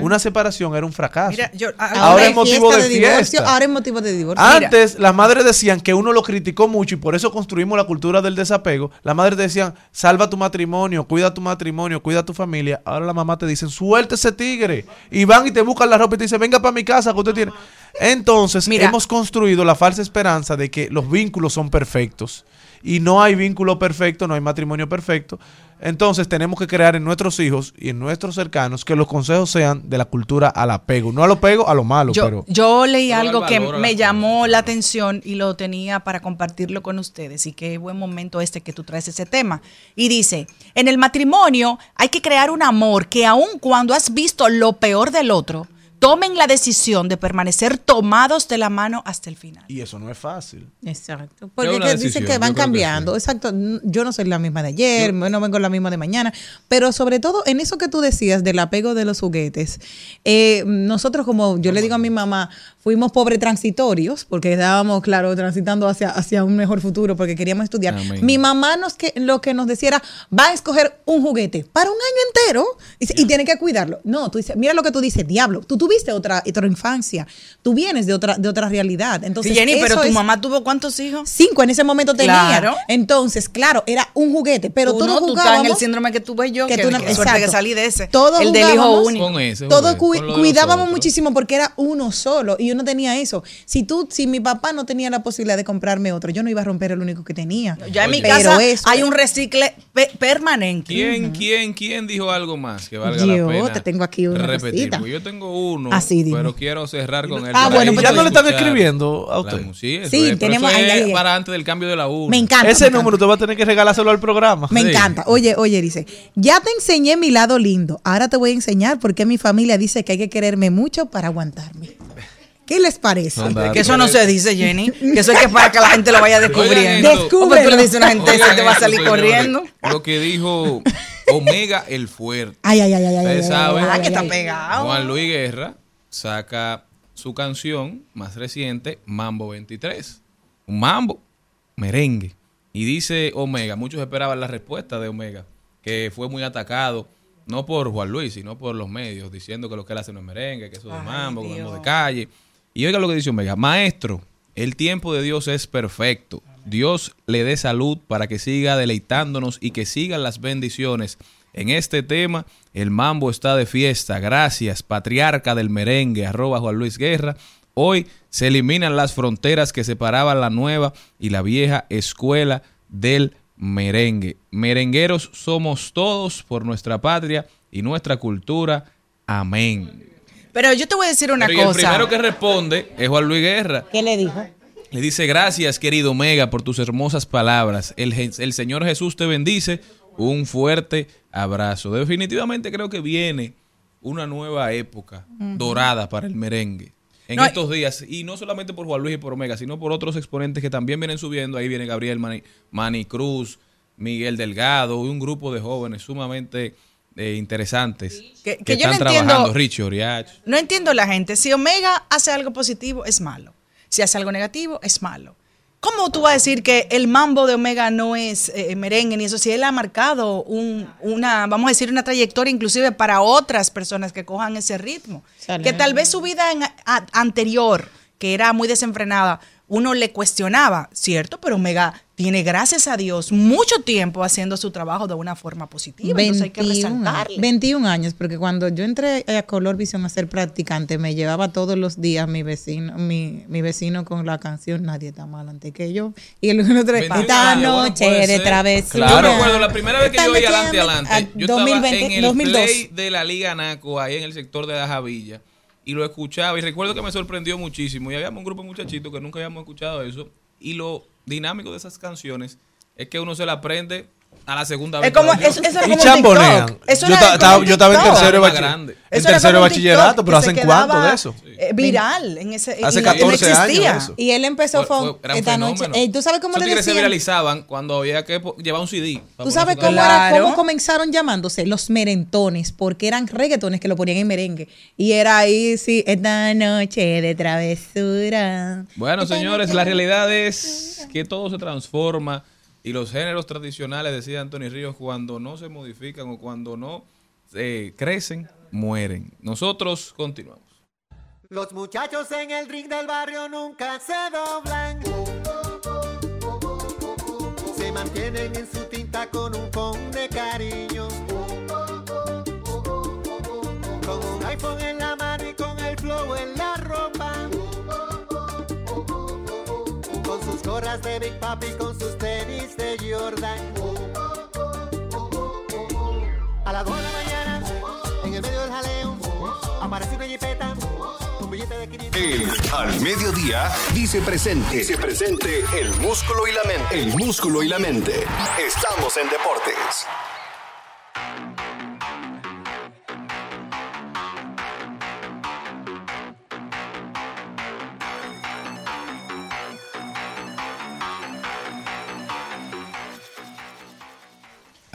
Una separación era un fracaso. Mira, yo, Ahora es motivo de divorcio. fiesta. Ahora es motivo de divorcio. Antes las madres decían que uno lo criticó mucho y por eso construimos la cultura del desapego. Las madres decían, salva tu matrimonio, cuida tu matrimonio, cuida tu familia. Ahora la mamá te dicen, suelta ese tigre. Y van y te buscan la ropa y te dicen, venga para mi casa que usted tiene. Entonces Mira. hemos construido la falsa esperanza de que los vínculos son perfectos. Y no hay vínculo perfecto, no hay matrimonio perfecto. Entonces tenemos que crear en nuestros hijos y en nuestros cercanos que los consejos sean de la cultura al apego. No al apego, a lo malo, yo, pero... yo leí Pero algo que me llamó la atención y lo tenía para compartirlo con ustedes. Y qué buen momento este que tú traes ese tema. Y dice, en el matrimonio hay que crear un amor que aun cuando has visto lo peor del otro, tomen la decisión de permanecer tomados de la mano hasta el final. Y eso no es fácil. Exacto. Porque que dicen que yo van que cambiando. sí. Exacto. Yo no soy la misma de ayer, no vengo la misma de mañana. Pero sobre todo en eso que tú decías del apego de los juguetes, eh, nosotros como yo le digo a mi mamá, fuimos pobres transitorios, porque estábamos, claro, transitando hacia, hacia un mejor futuro, porque queríamos estudiar. Amén. Mi mamá nos que, lo que nos decía era, va a escoger un juguete para un año entero y, y tiene que cuidarlo. No, tú dices, mira lo que tú dices, diablo, tú tuviste otra, otra infancia, tú vienes de otra, de otra realidad. Entonces, Sí, Jenny, pero tu es- mamá tuvo cuántos hijos? Cinco en ese momento tenía. Claro. Entonces, claro, era un juguete, pero Tú todos no, tú estás jugábamos. en el síndrome que tuve yo, que, tú no- que suerte que salí de ese. Todos el del hijo jugábamos único. Con ese, Todo con cui- lo de cuidábamos muchísimo porque era uno solo y yo no tenía eso. Si tú, si mi papá no tenía la posibilidad de comprarme otro, yo no iba a romper el único que tenía. Ya en mi Pero casa eso- hay un recicle pe- permanente. ¿Quién, quién, quién dijo algo más que valga la Yo pena? te tengo aquí una repetir? yo tengo uno, Así, dime. pero quiero cerrar con él. Ah, bueno, pues ya no le están escribiendo a usted. Sí, eso Sí, es, pero tenemos- eso es para antes del cambio de la 1. Me encanta. Ese me encanta. número te va a tener que regalárselo al programa. Me Sí. encanta. Oye, oye, dice, ya te enseñé mi lado lindo. Ahora te voy a enseñar por qué mi familia dice que hay que quererme mucho para aguantarme. ¿Qué les parece? Que eso no se dice, Jenny. Que eso es que para que la gente lo vaya descubriendo. Oigan esto. ¿Cómo tú le dices a una gente eso te va a salir señores, corriendo? Lo que dijo Omega el Fuerte. Ay, ay, ay, ay. Ustedes saben. Ah, que está pegado. Juan Luis Guerra saca su canción más reciente, Mambo 23. Un mambo, merengue. Y dice Omega, muchos esperaban la respuesta de Omega, que fue muy atacado, no por Juan Luis, sino por los medios, diciendo que lo que él hace no es merengue, que eso es mambo, que mambo de calle. Y oiga lo que dice Omega, maestro, el tiempo de Dios es perfecto. Dios le dé salud para que siga deleitándonos y que sigan las bendiciones. En este tema, el mambo está de fiesta. Gracias, patriarca del merengue, arroba Juan Luis Guerra. Hoy se eliminan las fronteras que separaban la nueva y la vieja escuela del merengue. Merengueros somos todos por nuestra patria y nuestra cultura. Amén. Pero yo te voy a decir una Pero y el cosa. primero que responde es Juan Luis Guerra. ¿Qué le dijo? Le dice, gracias querido Omega por tus hermosas palabras. El, Señor Jesús te bendice. Un fuerte abrazo. Definitivamente creo que viene una nueva época dorada para el merengue. en No, estos días. Y no solamente por Juan Luis y por Omega, sino por otros exponentes que también vienen subiendo. Ahí viene Gabriel Mani, Cruz, Miguel Delgado un grupo de jóvenes sumamente eh, interesantes Que- que, que yo están no trabajando. Richie Oriach. No entiendo la gente. Si Omega hace algo positivo, es malo. Si hace algo negativo, es malo. ¿Cómo tú vas a decir que el mambo de Omega no es eh, merengue ni eso? Si él ha marcado un- una, vamos a decir, una trayectoria inclusive para otras personas que cojan ese ritmo. Sale. Que tal vez su vida en- a- anterior, que era muy desenfrenada, uno le cuestionaba, ¿cierto? Pero Omega tiene, gracias a Dios, mucho tiempo haciendo su trabajo de una forma positiva. Entonces hay que 21, años, resaltarle. 21 años, porque cuando yo entré a Color Visión a ser practicante, me llevaba todos los días mi vecino, mi, mi vecino con la canción Nadie está mal antes que yo. Y el otro, 21 esta bueno, noche de travesura. Yo recuerdo la primera vez que yo oí noche adelante, de- adelante. Yo 2020, estaba en el 2002. play de la Liga Naco, ahí en el sector de la Javilla. Y lo escuchaba y recuerdo que me sorprendió muchísimo. Y habíamos un grupo de muchachitos que nunca habíamos escuchado eso. Y lo dinámico de esas canciones es que uno se la aprende a la segunda vez. Es como, eso, eso era Y chambonean. TikTok. Eso Yo era ta- como estaba- un yo estaba en tercero bachi- en tercero de bachillerato, pero ¿hacen cuánto de eso? eh, viral en ese Hace y- y 14 no años. Y él empezó Fue- fue, fue- era un esta noche. fenómeno. ¿Tú sabes cómo le se viralizaban cuando había que llevar un CD. ¿Tú sabes cómo, era, cómo comenzaron llamándose? Los merentones, porque eran reggaetones que lo ponían en merengue. Y era ahí, sí, esta noche de travesura. Bueno, Esta señores, la realidad es que todo se transforma y los géneros tradicionales, decía Anthony Ríos, cuando no se modifican o cuando no crecen, mueren. Nosotros continuamos. Los muchachos en el ring del barrio nunca se doblan. Se mantienen en su tinta con un con de cariño. Gorras de Big Papi, con sus tenis de Jordan. A las 2 de la mañana, en el medio del jaleo, aparece una jipeta, un billete de 500. El Al Mediodía dice presente. Dice presente el músculo y la mente. El músculo y la mente. Estamos en deportes.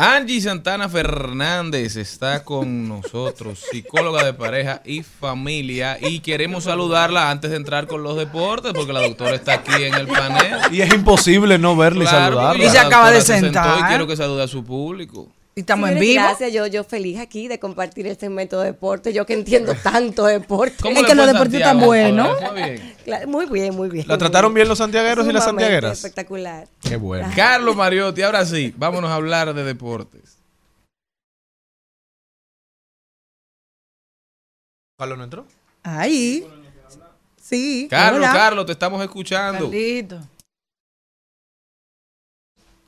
Angie Santana Fernández está con nosotros, psicóloga de pareja y familia, y queremos saludarla antes de entrar con los deportes, porque la doctora está aquí en el panel. Y es imposible no verle y saludarla. Y se acaba de doctora se sentó sentar. Y quiero que salude a su público. Y estamos en vivo. Gracias, yo, yo feliz aquí de compartir este método de deporte. Yo que entiendo tanto deporte. ¿Cómo Es que los deportes están buenos. muy bien, muy bien. ¿La trataron bien los santiagueros y las santiagueras? Espectacular. Qué bueno. Carlos Mariotti, ahora sí, vámonos a hablar de deportes. ¿Carlos no entró? Ahí. Sí. Carlos, hola. Carlos, te estamos escuchando. Carlito.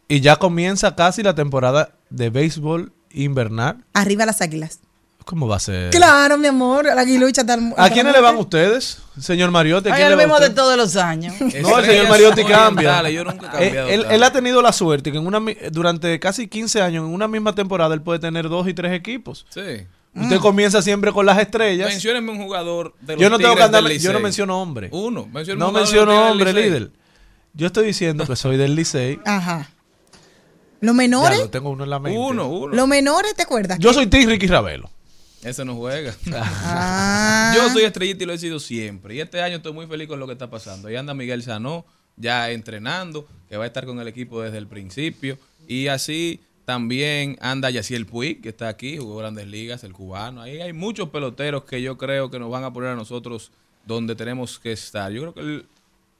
Y ya comienza casi la temporada de béisbol invernal. Arriba las águilas. ¿Cómo va a ser? Claro, mi amor. La aguilucha está. ¿A quiénes le van ustedes, señor Mariotti? ¿A Ay, va mismo de todos los años. No, el señor Mariotti cambia. orientales, Yo nunca he Eh, cambiado. él, ha tenido la suerte que en una, durante casi 15 años, en una misma temporada, él puede tener dos y tres equipos. Sí. Usted comienza siempre con las estrellas. Mencióneme un jugador de los Yo no tengo que andar, del yo no menciono hombre. Uno. No menciono hombre, líder. Yo estoy diciendo que soy del Licey. Ajá. Los Ya menores. lo tengo uno en la mente. Uno, uno. Los menores, ¿te acuerdas? Yo soy Tim Ricky Ravelo. Ese no juega. Ah. Yo soy estrellita y lo he sido siempre. Y este año estoy muy feliz con lo que está pasando. Ahí anda Miguel Sanó, ya entrenando, que va a estar con el equipo desde el principio. Y así también anda Yaciel Puig, que está aquí, jugó grandes ligas, el cubano. Ahí hay muchos peloteros que yo creo que nos van a poner a nosotros donde tenemos que estar. Yo creo que el-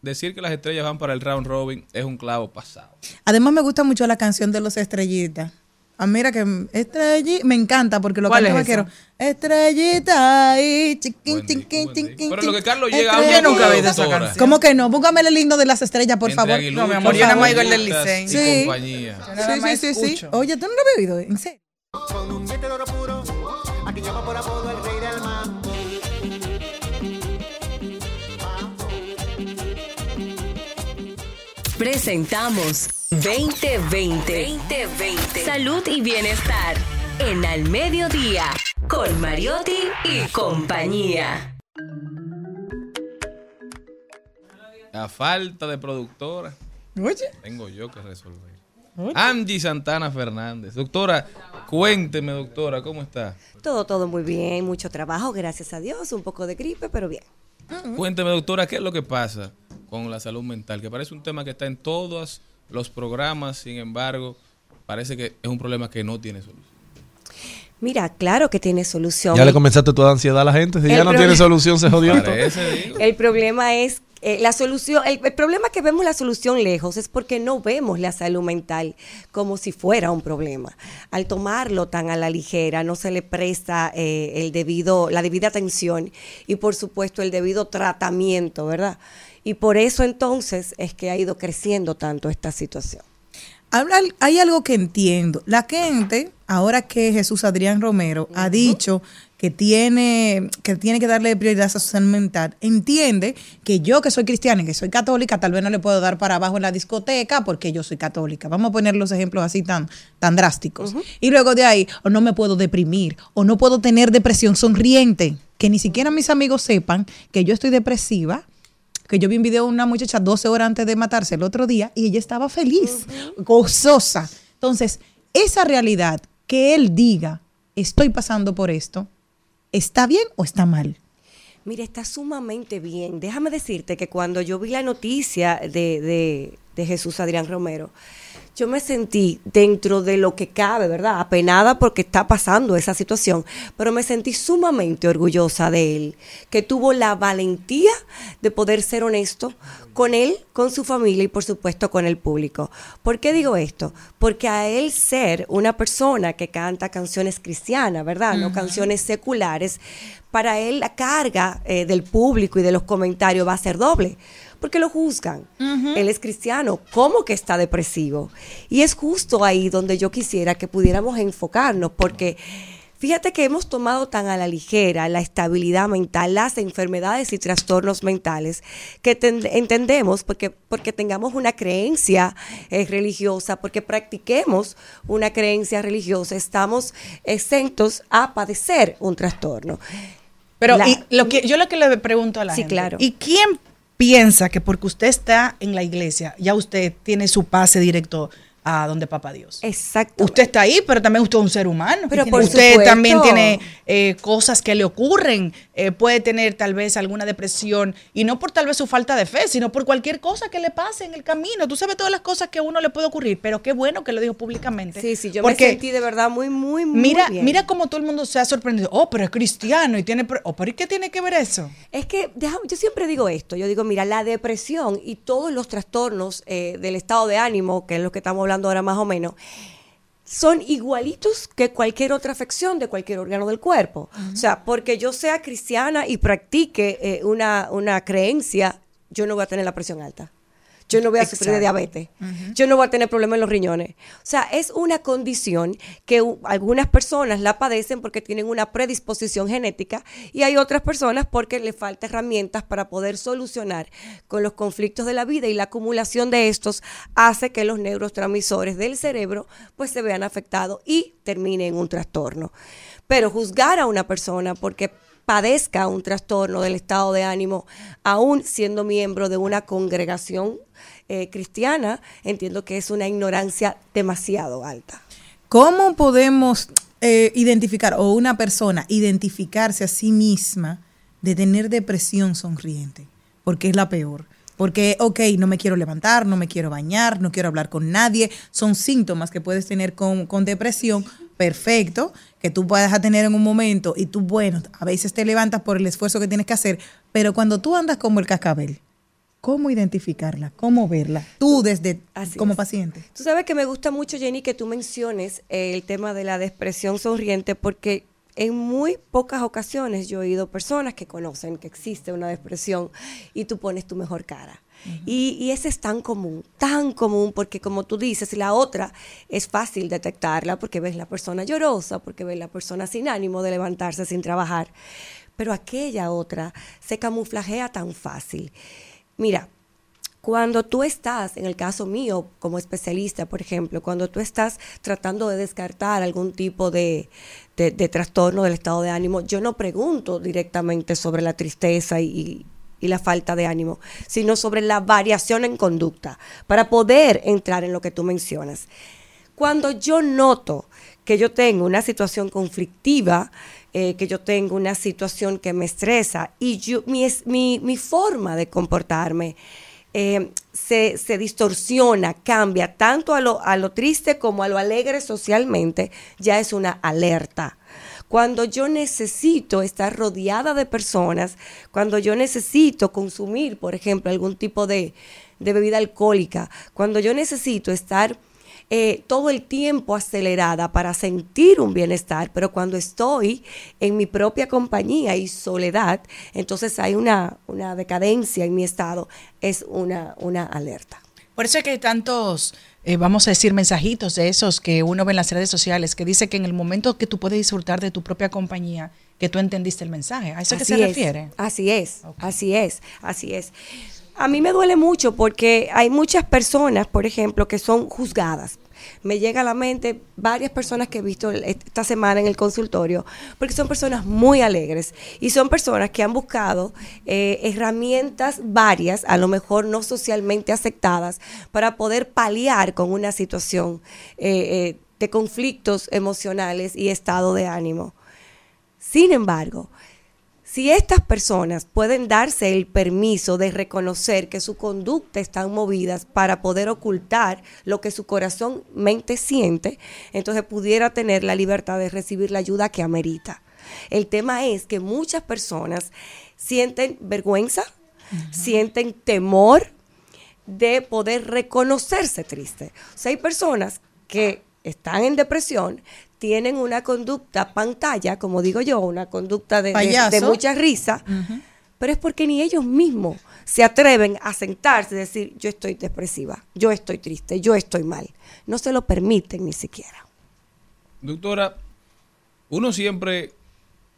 decir que las estrellas van para el round robin es un clavo pasado. Además, me gusta mucho la canción de los estrellitas. Ah, mira que estrellita, me encanta porque lo ¿Cuál canta es vaquero. Estrellita y chiquín, chiquín, chiquín. Pero lo que Carlos llega a. Yo nunca de esa canción. ¿Cómo que no? Búscame el himno de las estrellas, por Entre favor. No, mi amor, yo más favor. oigo el del Licey. Sí. compañía. Sí, sí, sí, sí. Oye, ¿tú no lo has bebido? ¿En serio? Con un oro puro, a quien llama por apodo el Presentamos 2020. 2020. Salud y bienestar. En Al Mediodía. Con Mariotti y compañía. A falta de productora, Oye. tengo yo que resolver. Angie Santana Fernández. Doctora, cuénteme, doctora, ¿cómo está? Todo, todo muy bien, mucho trabajo, gracias a Dios, un poco de gripe, pero bien. Cuénteme, doctora, ¿qué es lo que pasa con la salud mental? Que parece un tema que está en todos los programas, sin embargo, parece que es un problema que no tiene solución. Mira, claro que tiene solución. Ya le comenzaste toda ansiedad a la gente. Si El ya no tiene problema- solución, se jodió. Parece. El problema es eh, la solución, el, el problema que vemos la solución lejos es porque no vemos la salud mental como si fuera un problema. Al tomarlo tan a la ligera, no se le presta eh, el debido, la debida atención y por supuesto el debido tratamiento, ¿verdad? Y por eso entonces es que ha ido creciendo tanto esta situación. Hay algo que entiendo. La gente, ahora que Jesús Adrián Romero ha dicho que tiene, que tiene que darle prioridad a su salud mental, entiende que yo que soy cristiana y que soy católica, tal vez no le puedo dar para abajo en la discoteca porque yo soy católica. Vamos a poner los ejemplos así tan, tan drásticos. Y luego de ahí, o no me puedo deprimir, o no puedo tener depresión sonriente, que ni siquiera mis amigos sepan que yo estoy depresiva que yo vi un video de una muchacha 12 horas antes de matarse el otro día y ella estaba feliz, gozosa. Entonces, esa realidad que él diga, estoy pasando por esto, ¿está bien o está mal? Mira, está sumamente bien. Déjame decirte que cuando yo vi la noticia de, de- de Jesús Adrián Romero, yo me sentí dentro de lo que cabe, ¿verdad? Apenada porque está pasando esa situación, pero me sentí sumamente orgullosa de él, que tuvo la valentía de poder ser honesto con él, con su familia y por supuesto con el público. ¿Por qué digo esto? Porque a él ser una persona que canta canciones cristianas, ¿verdad? No canciones seculares, para él la carga eh, del público y de los comentarios va a ser doble, porque lo juzgan. Él es cristiano, ¿cómo que está depresivo? Y es justo ahí donde yo quisiera que pudiéramos enfocarnos, porque fíjate que hemos tomado tan a la ligera la estabilidad mental, las enfermedades y trastornos mentales, que ten- entendemos porque, porque tengamos una creencia eh, religiosa, porque practiquemos una creencia religiosa, estamos exentos a padecer un trastorno. Pero La- y lo que yo lo que le pregunto a la Sí, gente, claro. ¿y quién piensa que porque usted está en la iglesia, ya usted tiene su pase directo a donde papá Dios? Exacto. Usted está ahí, pero también usted es un ser humano. Pero por usted supuesto. también tiene eh, cosas que le ocurren, eh, puede tener tal vez alguna depresión, y no por tal vez su falta de fe, sino por cualquier cosa que le pase en el camino. Tú sabes todas las cosas que a uno le puede ocurrir, pero qué bueno que lo dijo públicamente. Sí, sí, yo Porque me sentí de verdad muy, muy, muy Mira, bien. mira cómo todo el mundo se ha sorprendido. Oh, pero es cristiano y tiene... Oh, pero ¿y qué tiene que ver eso? Es que deja- yo siempre digo esto, yo digo, mira, la depresión y todos los trastornos eh, del estado de ánimo, que es lo que estamos hablando ahora más o menos, son igualitos que cualquier otra afección de cualquier órgano del cuerpo. O sea, porque yo sea cristiana y practique eh, una, una creencia, yo no voy a tener la presión alta. Yo no voy a sufrir de diabetes. Yo no voy a tener problemas en los riñones. O sea, es una condición que algunas personas la padecen porque tienen una predisposición genética y hay otras personas porque les falta herramientas para poder solucionar con los conflictos de la vida y la acumulación de estos hace que los neurotransmisores del cerebro pues se vean afectados y termine en un trastorno. Pero juzgar a una persona porque padezca un trastorno del estado de ánimo, aún siendo miembro de una congregación eh, cristiana, entiendo que es una ignorancia demasiado alta. ¿Cómo podemos eh, identificar, o una persona identificarse a sí misma de tener depresión sonriente? Porque es la peor. Porque, ok, no me quiero levantar, no me quiero bañar, no quiero hablar con nadie. Son síntomas que puedes tener con, con depresión. Perfecto, que tú puedas tener en un momento y tú, bueno, a veces te levantas por el esfuerzo que tienes que hacer, pero cuando tú andas como el cascabel, ¿cómo identificarla? ¿Cómo verla? Tú desde Así como es. paciente. Tú sabes que me gusta mucho, Jenny, que tú menciones el tema de la depresión sonriente, porque en muy pocas ocasiones yo he oído personas que conocen que existe una depresión y tú pones tu mejor cara. y, y ese es tan común, tan común, porque como tú dices, la otra es fácil detectarla porque ves la persona llorosa, porque ves la persona sin ánimo de levantarse sin trabajar. Pero aquella otra se camuflajea tan fácil. Mira, cuando tú estás, en el caso mío como especialista, por ejemplo, cuando tú estás tratando de descartar algún tipo de, de- trastorno del estado de ánimo, yo no pregunto directamente sobre la tristeza y la falta de ánimo, sino sobre la variación en conducta, para poder entrar en lo que tú mencionas. Cuando yo noto que yo tengo una situación conflictiva, eh, que yo tengo una situación que me estresa y yo, mi, mi, mi forma de comportarme eh, se, se distorsiona, cambia tanto a lo, a lo triste como a lo alegre socialmente, ya es una alerta. Cuando yo necesito estar rodeada de personas, cuando yo necesito consumir, por ejemplo, algún tipo de, de bebida alcohólica, cuando yo necesito estar eh, todo el tiempo acelerada para sentir un bienestar, pero cuando estoy en mi propia compañía y soledad, entonces hay una, una decadencia en mi estado, es una, una alerta. Por eso es que hay tantos, eh, vamos a decir, mensajitos de esos que uno ve en las redes sociales que dice que en el momento que tú puedes disfrutar de tu propia compañía, que tú entendiste el mensaje. ¿A eso que se Así es, refiere? Así es, así es, así es. A mí me duele mucho porque hay muchas personas, por ejemplo, que son juzgadas. Me llega a la mente varias personas que he visto esta semana en el consultorio, porque son personas muy alegres y son personas que han buscado eh, herramientas varias, a lo mejor no socialmente aceptadas, para poder paliar con una situación eh, eh, de conflictos emocionales y estado de ánimo. Sin embargo, si estas personas pueden darse el permiso de reconocer que su conducta están movidas para poder ocultar lo que su corazón mente siente, entonces pudiera tener la libertad de recibir la ayuda que amerita. El tema es que muchas personas sienten vergüenza, sienten temor de poder reconocerse triste. O sea, hay personas que están en depresión, tienen una conducta pantalla, como digo yo, una conducta de, de- de mucha risa, pero es porque ni ellos mismos se atreven a sentarse y decir, yo estoy depresiva, yo estoy triste, yo estoy mal. No se lo permiten ni siquiera. Doctora, uno siempre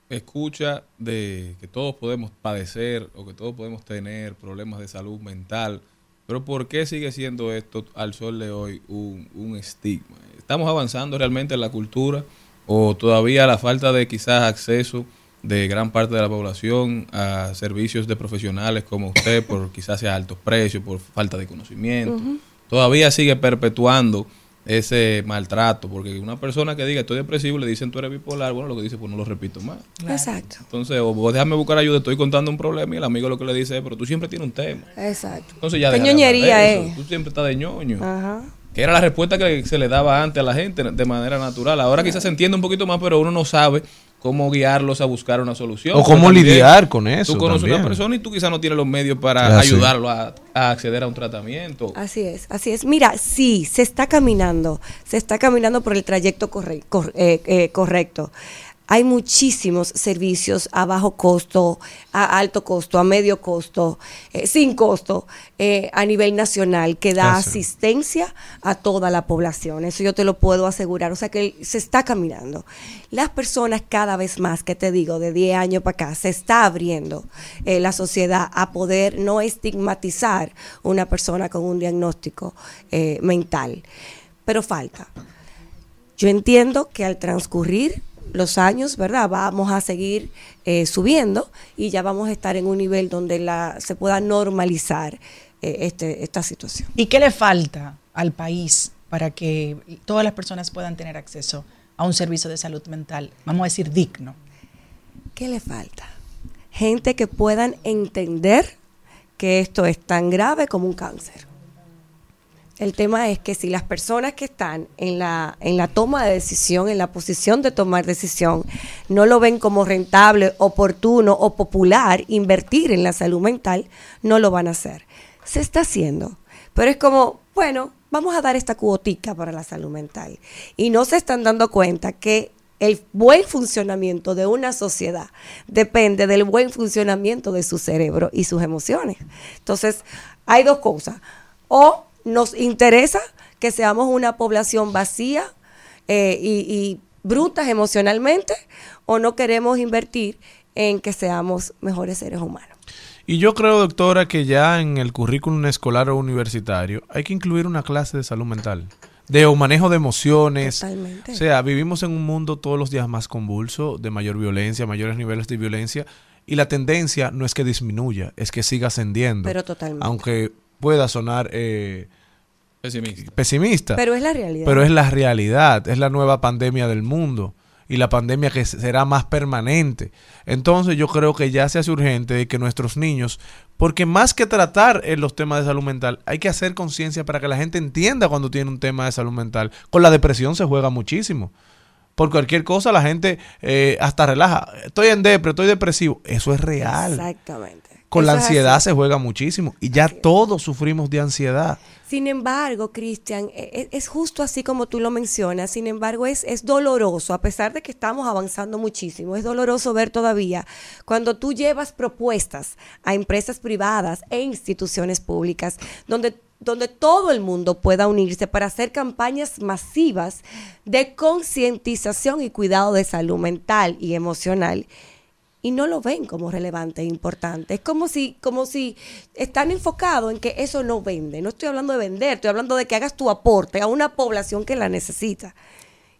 escucha de que todos podemos padecer o que todos podemos tener problemas de salud mental, pero ¿por qué sigue siendo esto al sol de hoy un, un estigma? ¿Estamos avanzando realmente en la cultura o todavía la falta de quizás acceso de gran parte de la población a servicios de profesionales como usted por quizás sea altos precios, por falta de conocimiento? Todavía sigue perpetuando ese maltrato, porque una persona que diga estoy depresivo le dicen tú eres bipolar, bueno, lo que dice pues no lo repito más. Exacto, Entonces, o vos déjame buscar ayuda, estoy contando un problema y el amigo lo que le dice es, pero tú siempre tienes un tema. exacto. Entonces ya ¿Qué deja de eso. es? Tú siempre estás de ñoño. Ajá. Que era la respuesta que se le daba antes a la gente de manera natural. Ahora quizás se entiende un poquito más, pero uno no sabe cómo guiarlos a buscar una solución. O cómo lidiar con eso Tú conoces a una persona y tú quizás no tienes los medios para así. ayudarlo a, a acceder a un tratamiento. Así es, así es. Mira, sí, se está caminando, se está caminando por el trayecto corre- cor- eh, eh, correcto. Hay muchísimos servicios a bajo costo, a alto costo, a medio costo, eh, sin costo, eh, a nivel nacional, que da asistencia a toda la población. Eso yo te lo puedo asegurar. O sea que se está caminando. Las personas cada vez más, que te digo, de 10 años para acá, se está abriendo eh, la sociedad a poder no estigmatizar una persona con un diagnóstico mental. Pero falta. Yo entiendo que al transcurrir los años, ¿verdad? Vamos a seguir eh, subiendo y ya vamos a estar en un nivel donde la, se pueda normalizar eh, este, esta situación. ¿Y qué le falta al país para que todas las personas puedan tener acceso a un servicio de salud mental, vamos a decir, digno? ¿Qué le falta? Gente que puedan entender que esto es tan grave como un cáncer. El tema es que si las personas que están en la, en la toma de decisión, en la posición de tomar decisión, no lo ven como rentable, oportuno o popular invertir en la salud mental, no lo van a hacer. Se está haciendo, pero es como, bueno, vamos a dar esta cuotica para la salud mental. Y no se están dando cuenta que el buen funcionamiento de una sociedad depende del buen funcionamiento de su cerebro y sus emociones. Entonces, hay dos cosas. O nos interesa que seamos una población vacía eh, y, y brutas emocionalmente, o no queremos invertir en que seamos mejores seres humanos. Y yo creo, doctora, que ya en el currículum escolar o universitario hay que incluir una clase de salud mental. de o manejo de emociones. Totalmente. O sea, vivimos en un mundo todos los días más convulso, de mayor violencia, mayores niveles de violencia, y la tendencia no es que disminuya, es que siga ascendiendo. Pero totalmente. Aunque pueda sonar eh, Pesimista. pesimista. Pero es la realidad. Pero es la realidad, es la nueva pandemia del mundo y la pandemia que será más permanente. Entonces yo creo que ya se hace urgente de que nuestros niños, porque más que tratar en los temas de salud mental, hay que hacer conciencia para que la gente entienda cuando tiene un tema de salud mental. Con la depresión se juega muchísimo. Por cualquier cosa la gente eh, hasta relaja. Estoy en depre, estoy depresivo. Eso es real. Exactamente. Con la Eso es ansiedad se juega muchísimo. Y ya todos sufrimos de ansiedad. Sin embargo, Cristian, e- e- es justo así como tú lo mencionas. Sin embargo, es, es doloroso, a pesar de que estamos avanzando muchísimo, es doloroso ver todavía cuando tú llevas propuestas a empresas privadas e instituciones públicas, donde donde todo el mundo pueda unirse para hacer campañas masivas de concientización y cuidado de salud mental y emocional y no lo ven como relevante e importante. Es como si, como si están enfocados en que eso no vende. No estoy hablando de vender, estoy hablando de que hagas tu aporte a una población que la necesita.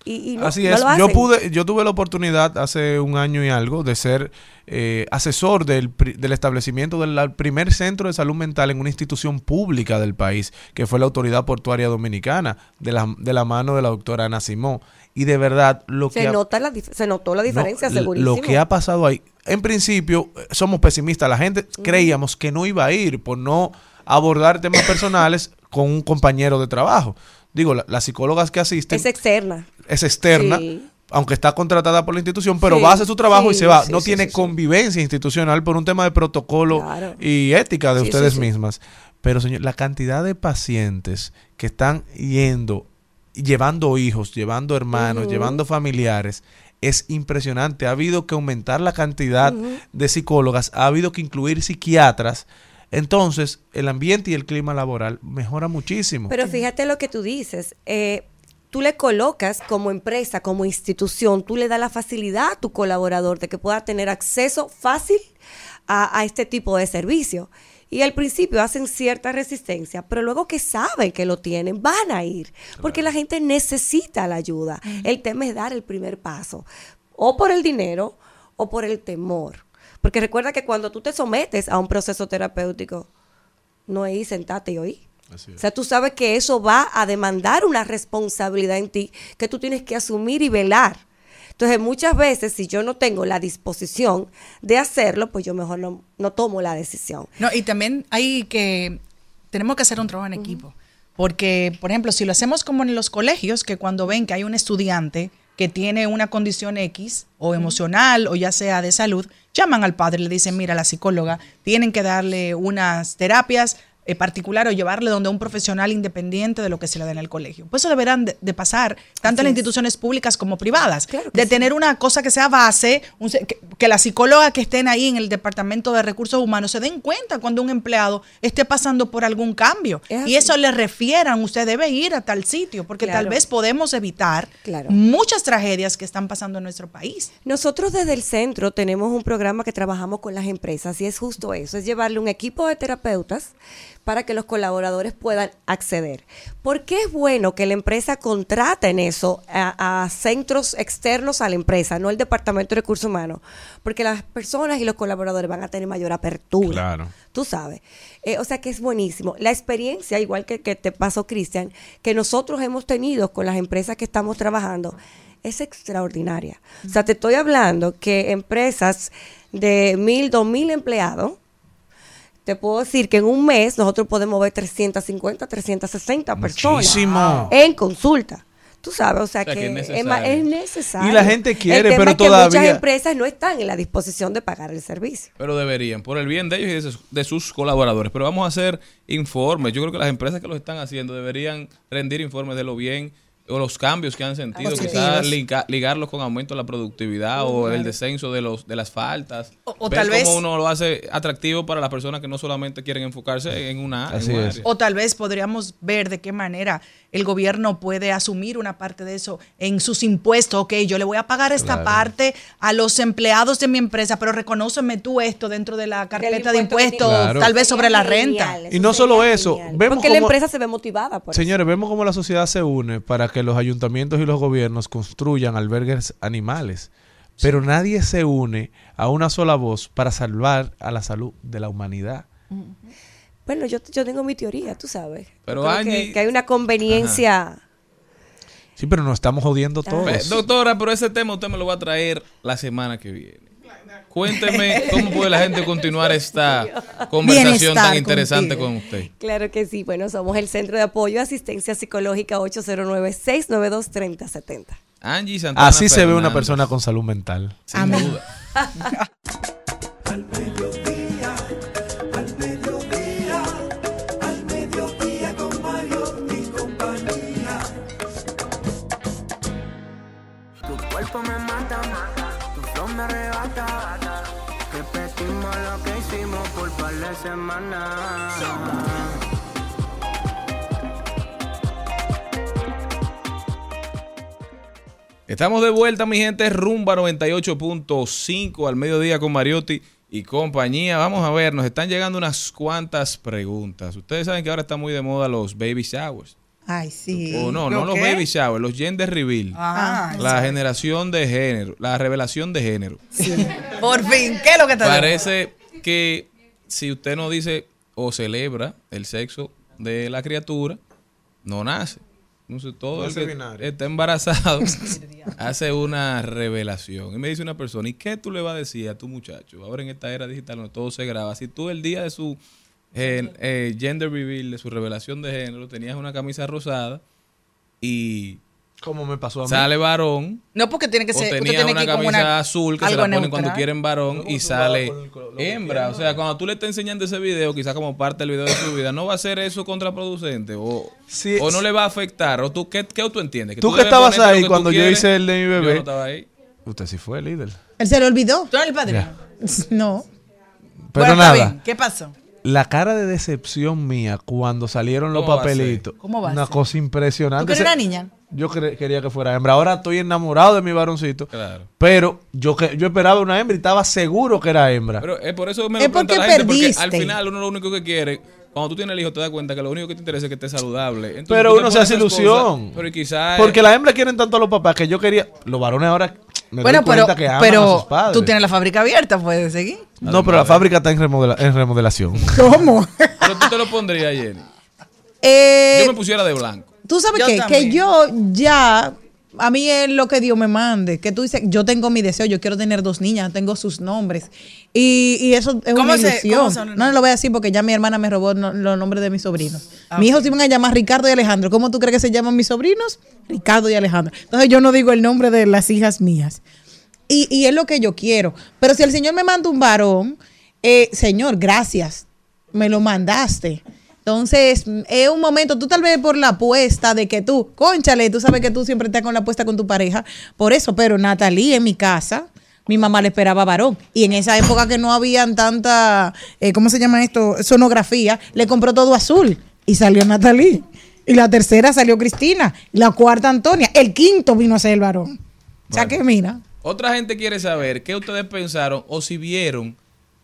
Y, y no, Así no es. yo pude, yo tuve la oportunidad hace un año y algo de ser eh, asesor del, del establecimiento del primer centro de salud mental en una institución pública del país, que fue la Autoridad Portuaria Dominicana, de la, de la mano de la doctora Ana Simón. Y de verdad, lo se, que ha- nota la se notó la no, diferencia, l- segurísimo. Lo que ha pasado ahí, en principio, somos pesimistas. La gente creíamos que no iba a ir por no abordar temas personales con un compañero de trabajo. Digo, la- las psicólogas que asisten es externa. es externa, Sí. aunque está contratada por la institución, pero Sí, va a hacer su trabajo y se va. no tiene convivencia institucional por un tema de protocolo Claro. y ética de ustedes mismas. Pero, señor, la cantidad de pacientes que están yendo, llevando hijos, llevando hermanos, llevando familiares, es impresionante. Ha habido que aumentar la cantidad de psicólogas, ha habido que incluir psiquiatras. Entonces, el ambiente y el clima laboral mejora muchísimo. Pero fíjate lo que tú dices. eh, tú le colocas como empresa, como institución, tú le das la facilidad a tu colaborador de que pueda tener acceso fácil a, a este tipo de servicio. Y al principio hacen cierta resistencia, pero luego que saben que lo tienen, van a ir, porque la gente necesita la ayuda. El tema es dar el primer paso, o por el dinero o por el temor. Porque recuerda que cuando tú te sometes a un proceso terapéutico, no es ir, sentate y oír. O sea, tú sabes que eso va a demandar una responsabilidad en ti que tú tienes que asumir y velar. Entonces, muchas veces, si yo no tengo la disposición de hacerlo, pues yo mejor no, no tomo la decisión. No, y también hay que, tenemos que hacer un trabajo en equipo. Porque, por ejemplo, si lo hacemos como en los colegios, que cuando ven que hay un estudiante que tiene una condición X, o emocional, o ya sea de salud, llaman al padre y le dicen, mira, la psicóloga, tienen que darle unas terapias eh, particular o llevarle donde un profesional independiente de lo que se le da en el colegio. Pues eso deberán de, de pasar tanto en las instituciones públicas como privadas. de tener una cosa que sea base, un que, que la psicóloga que estén ahí en el Departamento de Recursos Humanos se den cuenta cuando un empleado esté pasando por algún cambio. Y eso le refieran, usted debe ir a tal sitio, porque tal vez podemos evitar Claro. muchas tragedias que están pasando en nuestro país. Nosotros desde el centro tenemos un programa que trabajamos con las empresas y es justo eso, es llevarle un equipo de terapeutas para que los colaboradores puedan acceder. ¿Por qué es bueno que la empresa contrate en eso a, a centros externos a la empresa, no el Departamento de Recursos Humanos? Porque las personas y los colaboradores van a tener mayor apertura. Claro. Tú sabes. Eh, o sea que es buenísimo. La experiencia, igual que, que te pasó, Cristian, que nosotros hemos tenido con las empresas que estamos trabajando, es extraordinaria. O sea, te estoy hablando que empresas de mil, dos mil empleados, te puedo decir que en un mes nosotros podemos ver 350, 360 personas Muchísimo. en consulta. Tú sabes, o sea, O sea, que, que es necesario. es necesario. Y la gente quiere, El tema pero es que todavía- muchas empresas no están en la disposición de pagar el servicio. Pero deberían, por el bien de ellos y de sus, de sus colaboradores. Pero vamos a hacer informes. Yo creo que las empresas que lo están haciendo deberían rendir informes de lo bien o los cambios que han sentido, quizás liga- ligarlos con aumento de la productividad o el descenso de los de las faltas. O- o tal vez- cómo uno lo hace atractivo para las personas que no solamente quieren enfocarse en una, en Así área. O tal vez podríamos ver de qué manera el gobierno puede asumir una parte de eso en sus impuestos. Ok, yo le voy a pagar esta Claro. parte a los empleados de mi empresa, pero reconóceme tú esto dentro de la carpeta de impuestos. Claro. tal vez sobre la renta. genial, Y no solo eso, vemos Porque la empresa se ve motivada por eso. Señores, vemos cómo la sociedad se une para que los ayuntamientos y los gobiernos construyan albergues animales. Pero nadie se une a una sola voz para salvar a la salud de la humanidad. Bueno, yo, yo tengo mi teoría, tú sabes. Pero Yo creo que- Angie- que, hay una conveniencia. Sí, pero nos estamos jodiendo Ah. todos. Ve, Doctora, pero ese tema usted me lo va a traer la semana que viene. Cuénteme cómo puede la gente continuar esta conversación Bienestar tan interesante contigo. con usted. Claro que sí. Bueno, somos el Centro de Apoyo y Asistencia Psicológica 809-692-3070. Angie Santana Así se ve una persona con salud mental. Sin Amén. duda. semanas. Estamos de vuelta, mi gente. Rumba 98.5 al mediodía con Mariotti y compañía. Vamos a ver, nos están llegando unas cuantas preguntas. Ustedes saben que ahora está muy de moda los baby showers. Ay, sí. O no, no ¿Lo los baby showers, los gender reveal. Ah, la generación de género, la revelación de género. por fin, ¿qué es lo que te digo? Parece que si usted no dice o celebra el sexo de la criatura, no nace. Entonces todo No el que binario. está embarazado hace una revelación. Y me dice una persona, ¿y qué tú le vas a decir a tu muchacho? Ahora en esta era digital donde todo se graba. Si tú el día de su eh, eh, gender reveal, de su revelación de género, tenías una camisa rosada y Como me pasó a mí. sale varón, No, porque tiene que ser. usted tenía tiene una que camisa una- azul que se la ponen neutral. cuando quieren varón y sale el lo que hembra. O sea, cuando tú le estás enseñando ese video, quizás como parte del video de su vida, ¿no va a ser eso contraproducente? ¿O, Sí, o no le va a afectar? ¿O tú qué, qué tú entiendes? Tú que debes estabas ponerte lo ahí que tú cuando yo hice el de mi Yo bebé. no estaba ahí. Usted sí fue líder. Él se le olvidó. ¿Tú eres el padrino? No. Pero Bueno, nada, bien. ¿Qué pasó? la cara de decepción mía cuando salieron los papelitos. ¿Cómo va Una cosa ¿Tú impresionante. que eres una niña? Yo quería que fuera hembra. Ahora estoy enamorado de mi varoncito. Claro. Pero yo que yo esperaba una hembra y estaba seguro que era hembra. Pero es por eso me Es lo pregunta porque la gente, porque perdiste. al final uno lo único que quiere, cuando tú tienes el hijo, te das cuenta que lo único que te interesa es que esté saludable. Entonces, Pero uno se hace cosas, ilusión. pero quizás... Porque las hembras quieren tanto a los papás que yo quería. Los varones ahora me Bueno, doy pero, que aman a sus pero padres. tú tienes la fábrica abierta, puedes seguir. No, pero la fábrica está en, remodela- en remodelación. ¿Cómo? Pero tú te lo pondrías, Jenny. Eh, Yo me pusiera de blanco. Tú sabes Yo qué? que yo ya, a mí es lo que Dios me mande, que tú dices, yo tengo mi deseo, yo quiero tener dos niñas, tengo sus nombres. Y, y eso es ¿Cómo una se- ilusión. no lo voy a decir porque ya mi hermana me robó no- los nombres de mis sobrinos. Ah, mis hijos se iban a llamar Ricardo y Alejandro. ¿Cómo tú crees que se llaman mis sobrinos? Ricardo y Alejandro. Entonces yo no digo el nombre de las hijas mías. Y, y es lo que yo quiero. Pero si el Señor me manda un varón, eh, Señor, gracias. Me lo mandaste. Entonces, mm, es un momento, tú tal vez por la apuesta de que tú, conchale, tú sabes que tú siempre estás con la apuesta con tu pareja, por eso, pero Natalie en mi casa, mi mamá le esperaba varón. Y en esa época que no habían tanta, eh, ¿cómo se llama esto? Sonografía, le compró todo azul y salió Natalie. Y la tercera salió Cristina, y la cuarta Antonia, el quinto vino a ser el varón. O sea que mira. Otra gente quiere saber qué ustedes pensaron o si vieron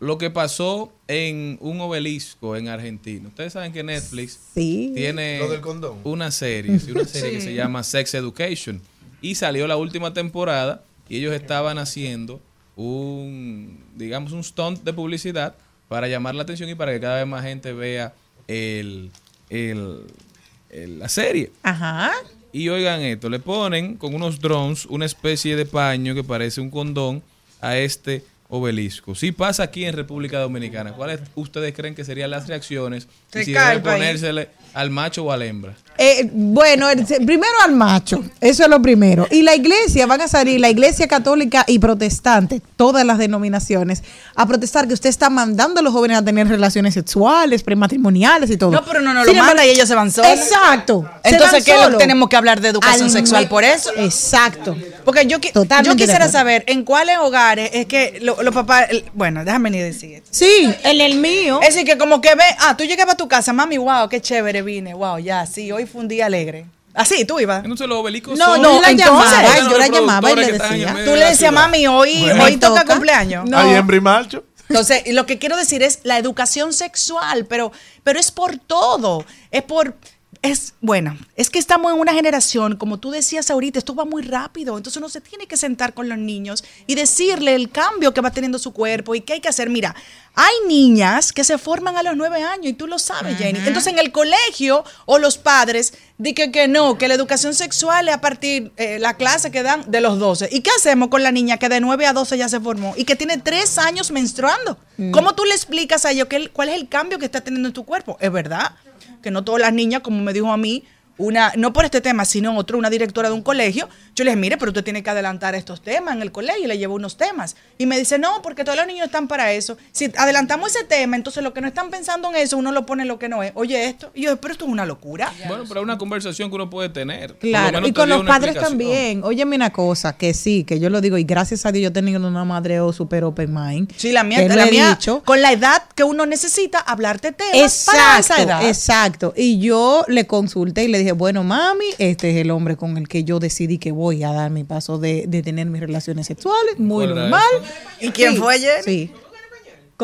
lo que pasó en un obelisco en Argentina. Ustedes saben que Netflix Sí. tiene Lo del condón. una serie, sí, una serie que se llama Sex Education y salió la última temporada y ellos estaban haciendo un, digamos, un stunt de publicidad para llamar la atención y para que cada vez más gente vea el, el- el- la serie. Ajá. Y oigan esto, le ponen con unos drones una especie de paño que parece un condón a este obelisco. Si pasa aquí en República Dominicana, ¿cuáles ustedes creen que serían las reacciones? Y si debe ponérsele al macho o a la hembra. Eh, bueno, el- primero al macho, eso es lo primero. Y la iglesia, van a salir la iglesia católica y protestante, todas las denominaciones, a protestar que usted está mandando a los jóvenes a tener relaciones sexuales, prematrimoniales y todo. No, pero no Sin lo manda y ellos se van solos. Exacto. Entonces, ¿qué lo- solos. tenemos que hablar de educación Al sexual por eso? Exacto. Porque yo, Totalmente yo quisiera saber en cuáles hogares es que lo- los papás. el- bueno, déjame ni decir esto. Sí, en el mío. Es decir, que como que ve, ah, tú llegabas a tu casa, mami, wow, qué chévere vine, wow, ya, sí, hoy fue un día alegre. Así, tú ibas. Entonces los No, son- no, yo la entonces, llamaba, yo la llamaba y le decía. Tú le decías, mami, hoy, Bueno. hoy toca toca. cumpleaños. No. Ahí en Brimarcho. Entonces, lo que quiero decir es la educación sexual, pero, pero es por todo. Es por. Es bueno, es que estamos en una generación, como tú decías ahorita, esto va muy rápido. Entonces uno se tiene que sentar con los niños y decirle el cambio que va teniendo su cuerpo y qué hay que hacer. Mira, hay niñas que se forman a los nueve años y tú lo sabes, Jenny. Entonces en el colegio o los padres dicen que no, que la educación sexual es a partir eh, la clase que dan de los 12. ¿Y qué hacemos con la niña que de 9 a 12 ya se formó y que tiene tres años menstruando? ¿Cómo tú le explicas a ellos cuál es el cambio que está teniendo en tu cuerpo? Es verdad que no todas las niñas, como me dijo a mí, una, no por este tema, sino otro, una directora de un colegio, yo le dije, mire, pero usted tiene que adelantar estos temas en el colegio, y le llevo unos temas. Y me dice, no, porque todos los niños están para eso. Si adelantamos ese tema, entonces lo que no están pensando en eso, uno lo pone en lo que no es. Oye, esto, y yo, pero esto es una locura. Bueno, pero es una conversación que uno puede tener. Claro, y con los padres también. Óyeme una cosa, que sí, que yo lo digo, y gracias a Dios yo he tenido una madre oh, super open mind. Sí, la mía, que la mía, dicho. con la edad que uno necesita hablarte temas para esa Exacto, edad. exacto. Y yo le consulté y le dije, bueno, mami, este es el hombre con el que yo decidí que voy a dar mi paso de, de tener mis relaciones sexuales, muy ¿Cuál era normal. ¿Y quién fue ayer? Sí.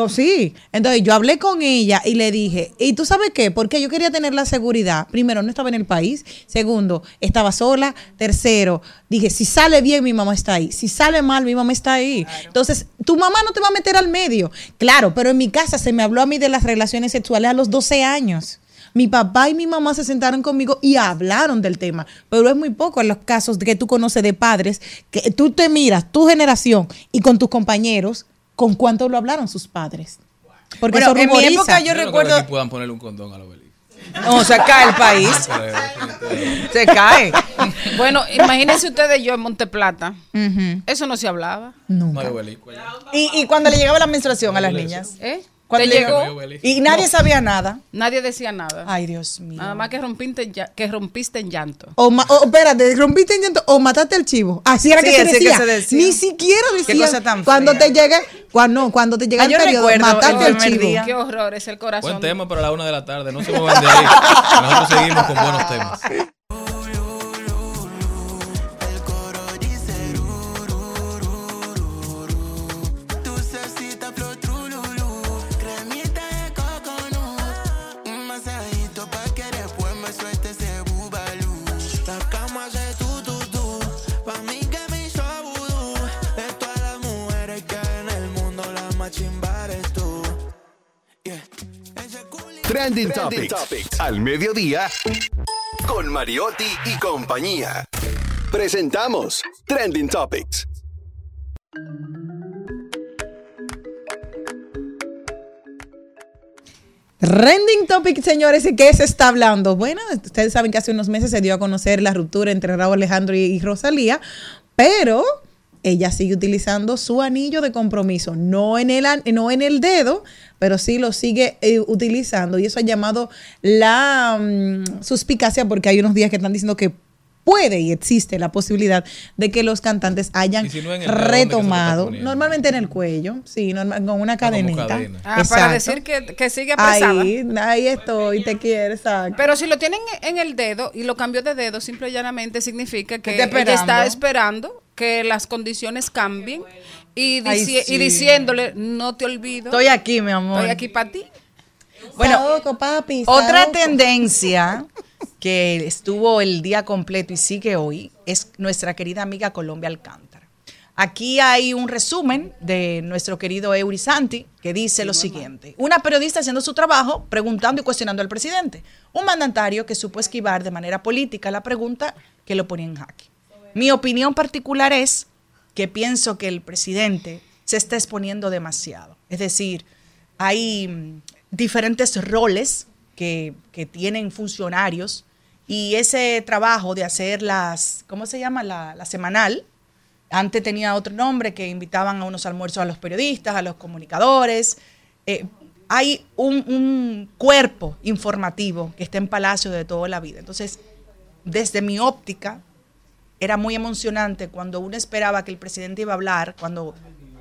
Sí, entonces yo hablé con ella y le dije, ¿y tú sabes qué? Porque yo quería tener la seguridad. Primero, no estaba en el país. Segundo, estaba sola. Tercero, dije, si sale bien, mi mamá está ahí. Si sale mal, mi mamá está ahí. Entonces, tu mamá no te va a meter al medio. Claro, pero en mi casa se me habló a mí de las relaciones sexuales a los 12 años. Mi papá y mi mamá se sentaron conmigo y hablaron del tema, pero es muy poco en los casos de que tú conoces de padres que tú te miras, tu generación y con tus compañeros, con cuánto lo hablaron sus padres. Porque Bueno, en mi época yo recuerdo- que puedan ponerle un condón al obelisco. No, se cae el país. Se cae. Bueno, imagínense ustedes yo en Monteplata. Eso no se hablaba. Allá. Y, y cuando le llegaba la menstruación a las niñas. ¿Eh? Cuando ¿Te le- llegó? Y nadie sabía nada. Nadie decía nada. Ay, Dios mío. Nada más que rompiste, que rompiste en llanto. O, ma- o, espérate, rompiste en llanto o mataste al chivo. Así era Sí, que, se así que decía. se decía. Ni siquiera Qué decía cosa tan cuando te llegue, cuando, cuando te llega Ah, el yo periodo, recuerdo el mataste al primer chivo. día. Qué horror, es el corazón. Buen tema para la una de la tarde. No se muevan de ahí. Nosotros seguimos con buenos temas. Trending, Topics. Al mediodía. Con Mariotti y compañía. Presentamos Trending Topics. Trending topic, señores, ¿y qué se está hablando? Bueno, ustedes saben que hace unos meses se dio a conocer la ruptura entre Raúl Alejandro y Rosalía, pero ella sigue utilizando su anillo de compromiso, no en el, an- no en el dedo, pero sí lo sigue eh, utilizando y eso ha llamado la mm, suspicacia porque hay unos días que están diciendo que puede y existe la posibilidad de que los cantantes hayan Y si no en el dedo, ¿dónde que se lo está retomado, normalmente en el cuello, sí, normal, con una cadenita. cadena. Ah, para decir que, que sigue apresada. Ahí, ahí estoy, te quiero, exacto. Pero si lo tienen en el dedo y lo cambió de dedo, simple y llanamente significa que está ella está esperando. Que las condiciones cambien y, Ay, dici- sí. y diciéndole, no te olvido, Estoy aquí, mi amor. estoy aquí para ti. Bueno, Saoco, papi, Otra tendencia que estuvo el día completo y sigue hoy es nuestra querida amiga Colombia Alcántara. Aquí hay un resumen de nuestro querido Eury Santi que dice lo siguiente. Una periodista haciendo su trabajo, preguntando y cuestionando al presidente. Un mandatario que supo esquivar de manera política la pregunta que lo ponía en jaque. Mi opinión particular es que pienso que el presidente se está exponiendo demasiado. Es decir, hay mm, diferentes roles que, que tienen funcionarios Y ese trabajo de hacer las, ¿cómo se llama? La, semanal. Antes tenía otro nombre que invitaban a unos almuerzos a los periodistas, a los comunicadores. Eh, hay un cuerpo informativo que está en Palacio de toda la vida. Entonces, desde mi óptica, era muy emocionante cuando uno esperaba que el presidente iba a hablar, cuando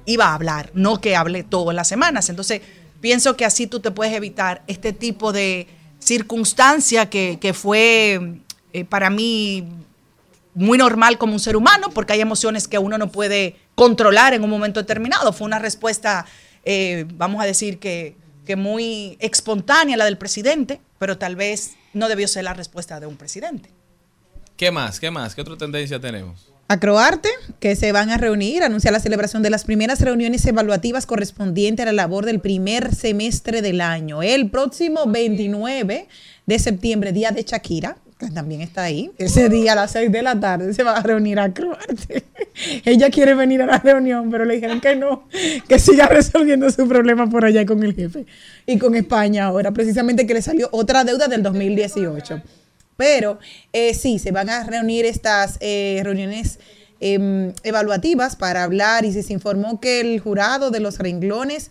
iba a hablar, no que hable todas las semanas. Entonces, pienso que así tú te puedes evitar este tipo de circunstancia que, que fue eh, para mí muy normal como un ser humano, porque hay emociones que uno no puede controlar en un momento determinado. Fue una respuesta, eh, vamos a decir que, que muy espontánea la del presidente, pero tal vez no debió ser la respuesta de un presidente. ¿Qué más? ¿Qué más? ¿Qué otra tendencia tenemos? Acroarte, que se van a reunir, anuncia la celebración de las primeras reuniones evaluativas correspondientes a la labor del primer semestre del año. El próximo 29 de septiembre, día de Shakira, que también está ahí, ese día a las 6 de la tarde se va a reunir Acroarte. Ella quiere venir a la reunión, pero le dijeron que no, que siga resolviendo su problema por allá con el jefe y con España ahora, precisamente que le salió otra deuda del 2018. Pero eh, sí, se van a reunir estas eh, reuniones em, evaluativas para hablar y se, informó que el jurado de los renglones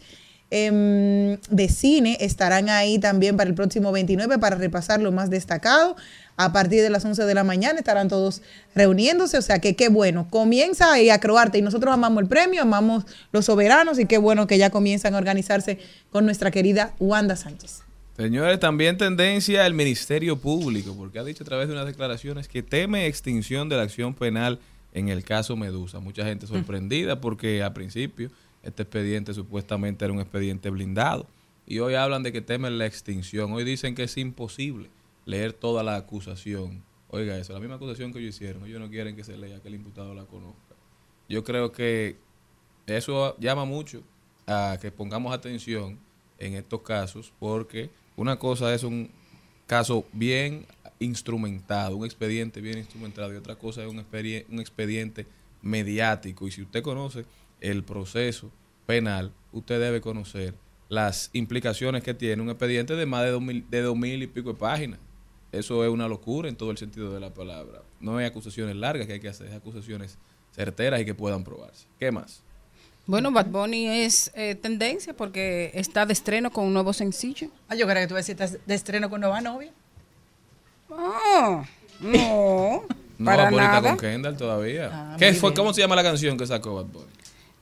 em, de cine estarán ahí también para el próximo 29 para repasar lo más destacado. A partir de las 11 de la mañana estarán todos reuniéndose, o sea que qué bueno. Comienza ahí a Croarte y nosotros amamos el premio, amamos los soberanos y qué bueno que ya comienzan a organizarse con nuestra querida Wanda Sánchez. Señores, también tendencia el Ministerio Público, porque ha dicho a través de unas declaraciones que teme extinción de la acción penal en el caso Medusa. Mucha gente sorprendida porque al principio este expediente supuestamente era un expediente blindado y hoy hablan de que temen la extinción. Hoy dicen que es imposible leer toda la acusación. Oiga eso, la misma acusación que ellos hicieron, ellos no quieren que se lea, que el imputado la conozca. Yo creo que eso llama mucho a que pongamos atención en estos casos porque una cosa es un caso bien instrumentado, un expediente bien instrumentado, y otra cosa es un, expedi- un expediente mediático. Y si usted conoce el proceso penal, usted debe conocer las implicaciones que tiene un expediente de más de dos mil, de dos mil y pico de páginas. Eso es una locura en todo el sentido de la palabra. No hay acusaciones largas que hay que hacer, es acusaciones certeras y que puedan probarse. ¿Qué más? Bueno, Bad Bunny es eh, tendencia porque está de estreno con un nuevo sencillo. Ah, yo creo que tú vas a decir, ¿estás de estreno con nueva novia? Ah, no, No para va bonita nada. con Kendall todavía. Ah, ¿Qué fue, bien. ¿Cómo se llama la canción que sacó Bad Bunny?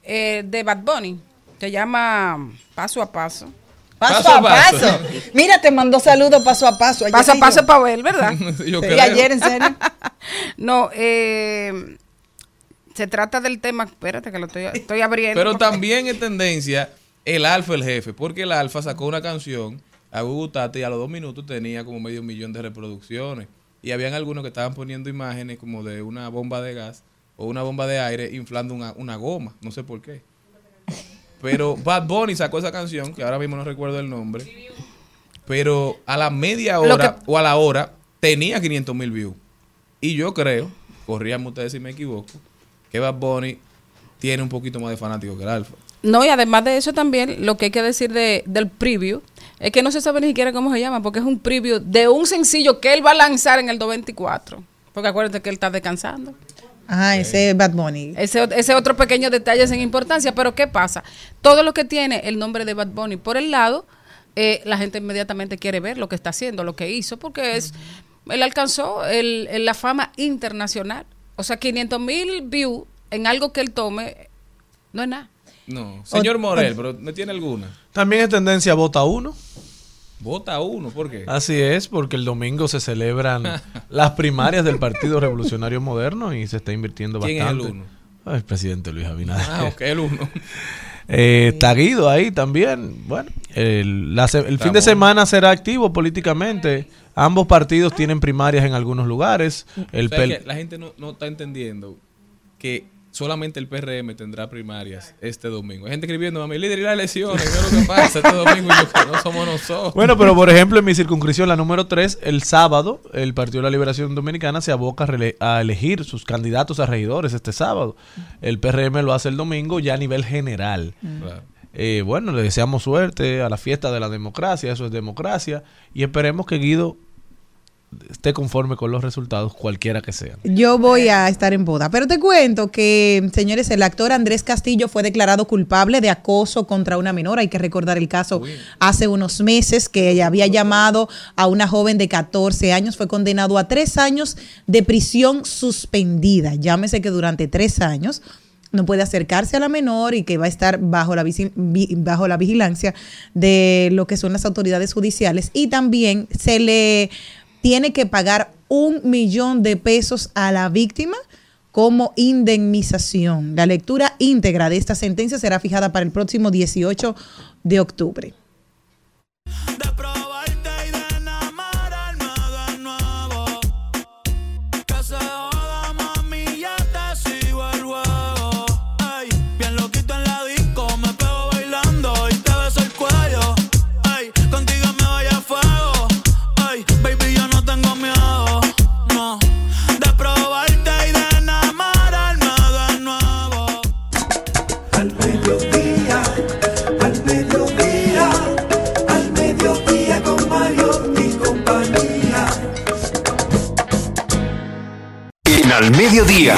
Eh, de Bad Bunny. Se llama Paso a Paso. Paso, Paso a paso. paso. Mira, te mandó saludos paso a paso. Ayer Paso a paso yo- para ver, ¿verdad? Yo Sí, creo. ayer, en serio. No, eh, se trata del tema. Espérate que lo estoy, estoy abriendo. Pero porque- también es tendencia el Alfa el jefe, porque el Alfa sacó una canción a Gugu Tati y a los dos minutos tenía como medio millón de reproducciones. Y habían algunos que estaban poniendo imágenes como de una bomba de gas o una bomba de aire inflando una, una goma, no sé por qué. Pero Bad Bunny sacó esa canción, que ahora mismo no recuerdo el nombre, pero a la media hora que- o a la hora tenía 500 mil views. Y yo creo, corríanme ustedes si me equivoco, que Bad Bunny tiene un poquito más de fanático que el Alfa. No, y además de eso también, lo que hay que decir de, del preview es que no se sabe ni siquiera cómo se llama, porque es un preview de un sencillo que él va a lanzar en el 224. Porque acuérdate que él está descansando. Ah, ese es Bad Bunny. Ese, ese otro pequeño detalle sin importancia, pero ¿qué pasa? Todo lo que tiene el nombre de Bad Bunny por el lado, eh, la gente inmediatamente quiere ver lo que está haciendo, lo que hizo, porque es él alcanzó el, el- la fama internacional. O sea, 500 mil views en algo que él tome no es nada. No, señor Morel, pero ¿me tiene alguna? También es tendencia vota uno. Vota uno, ¿por qué? Así es, porque el domingo se celebran las primarias del Partido Revolucionario Moderno y se está invirtiendo ¿Quién es el bastante. uno? Ah, El presidente Luis Abinader. Ah, ok, el uno. Eh, está Guido ahí también. Bueno, el, la se- el fin de semana será activo políticamente. Ambos partidos tienen primarias en algunos lugares. El que la gente no, no está entendiendo que solamente el PRM tendrá primarias este domingo. Hay gente escribiendo, mami, líder y las elecciones, ¿qué es lo que pasa este domingo? Y yo, que no somos nosotros. Bueno, pero por ejemplo, en mi circunscripción, la número 3, el sábado, el Partido de la Liberación Dominicana se aboca a, a elegir sus candidatos a regidores este sábado. El PRM lo hace el domingo ya a nivel general. Claro. Eh, bueno, le deseamos suerte a la fiesta de la democracia, eso es democracia, y esperemos que Guido esté conforme con los resultados, cualquiera que sean. Yo voy a estar en boda. Pero te cuento que, señores, el actor Andrés Castillo fue declarado culpable de acoso contra una menor. Hay que recordar el caso hace unos meses que ella había llamado a una joven de 14 años. Fue condenado a tres años de prisión suspendida. Llámese que durante tres años no puede acercarse a la menor y que va a estar bajo la, bajo la vigilancia de lo que son las autoridades judiciales. Y también se le tiene que pagar un millón de pesos a la víctima como indemnización. La lectura íntegra de esta sentencia será fijada para el próximo 18 de octubre. Mediodía,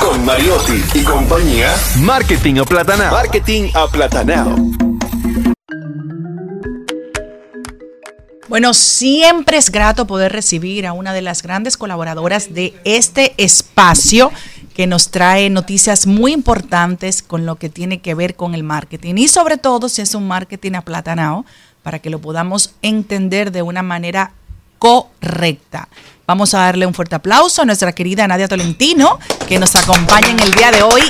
con Mariotti y compañía, Marketing Aplatanado. Marketing Aplatanado. Bueno, siempre es grato poder recibir a una de las grandes colaboradoras de este espacio que nos trae noticias muy importantes con lo que tiene que ver con el marketing y sobre todo si es un marketing aplatanado para que lo podamos entender de una manera correcta. Vamos a darle un fuerte aplauso a nuestra querida Nadia Tolentino que nos acompaña en el día de hoy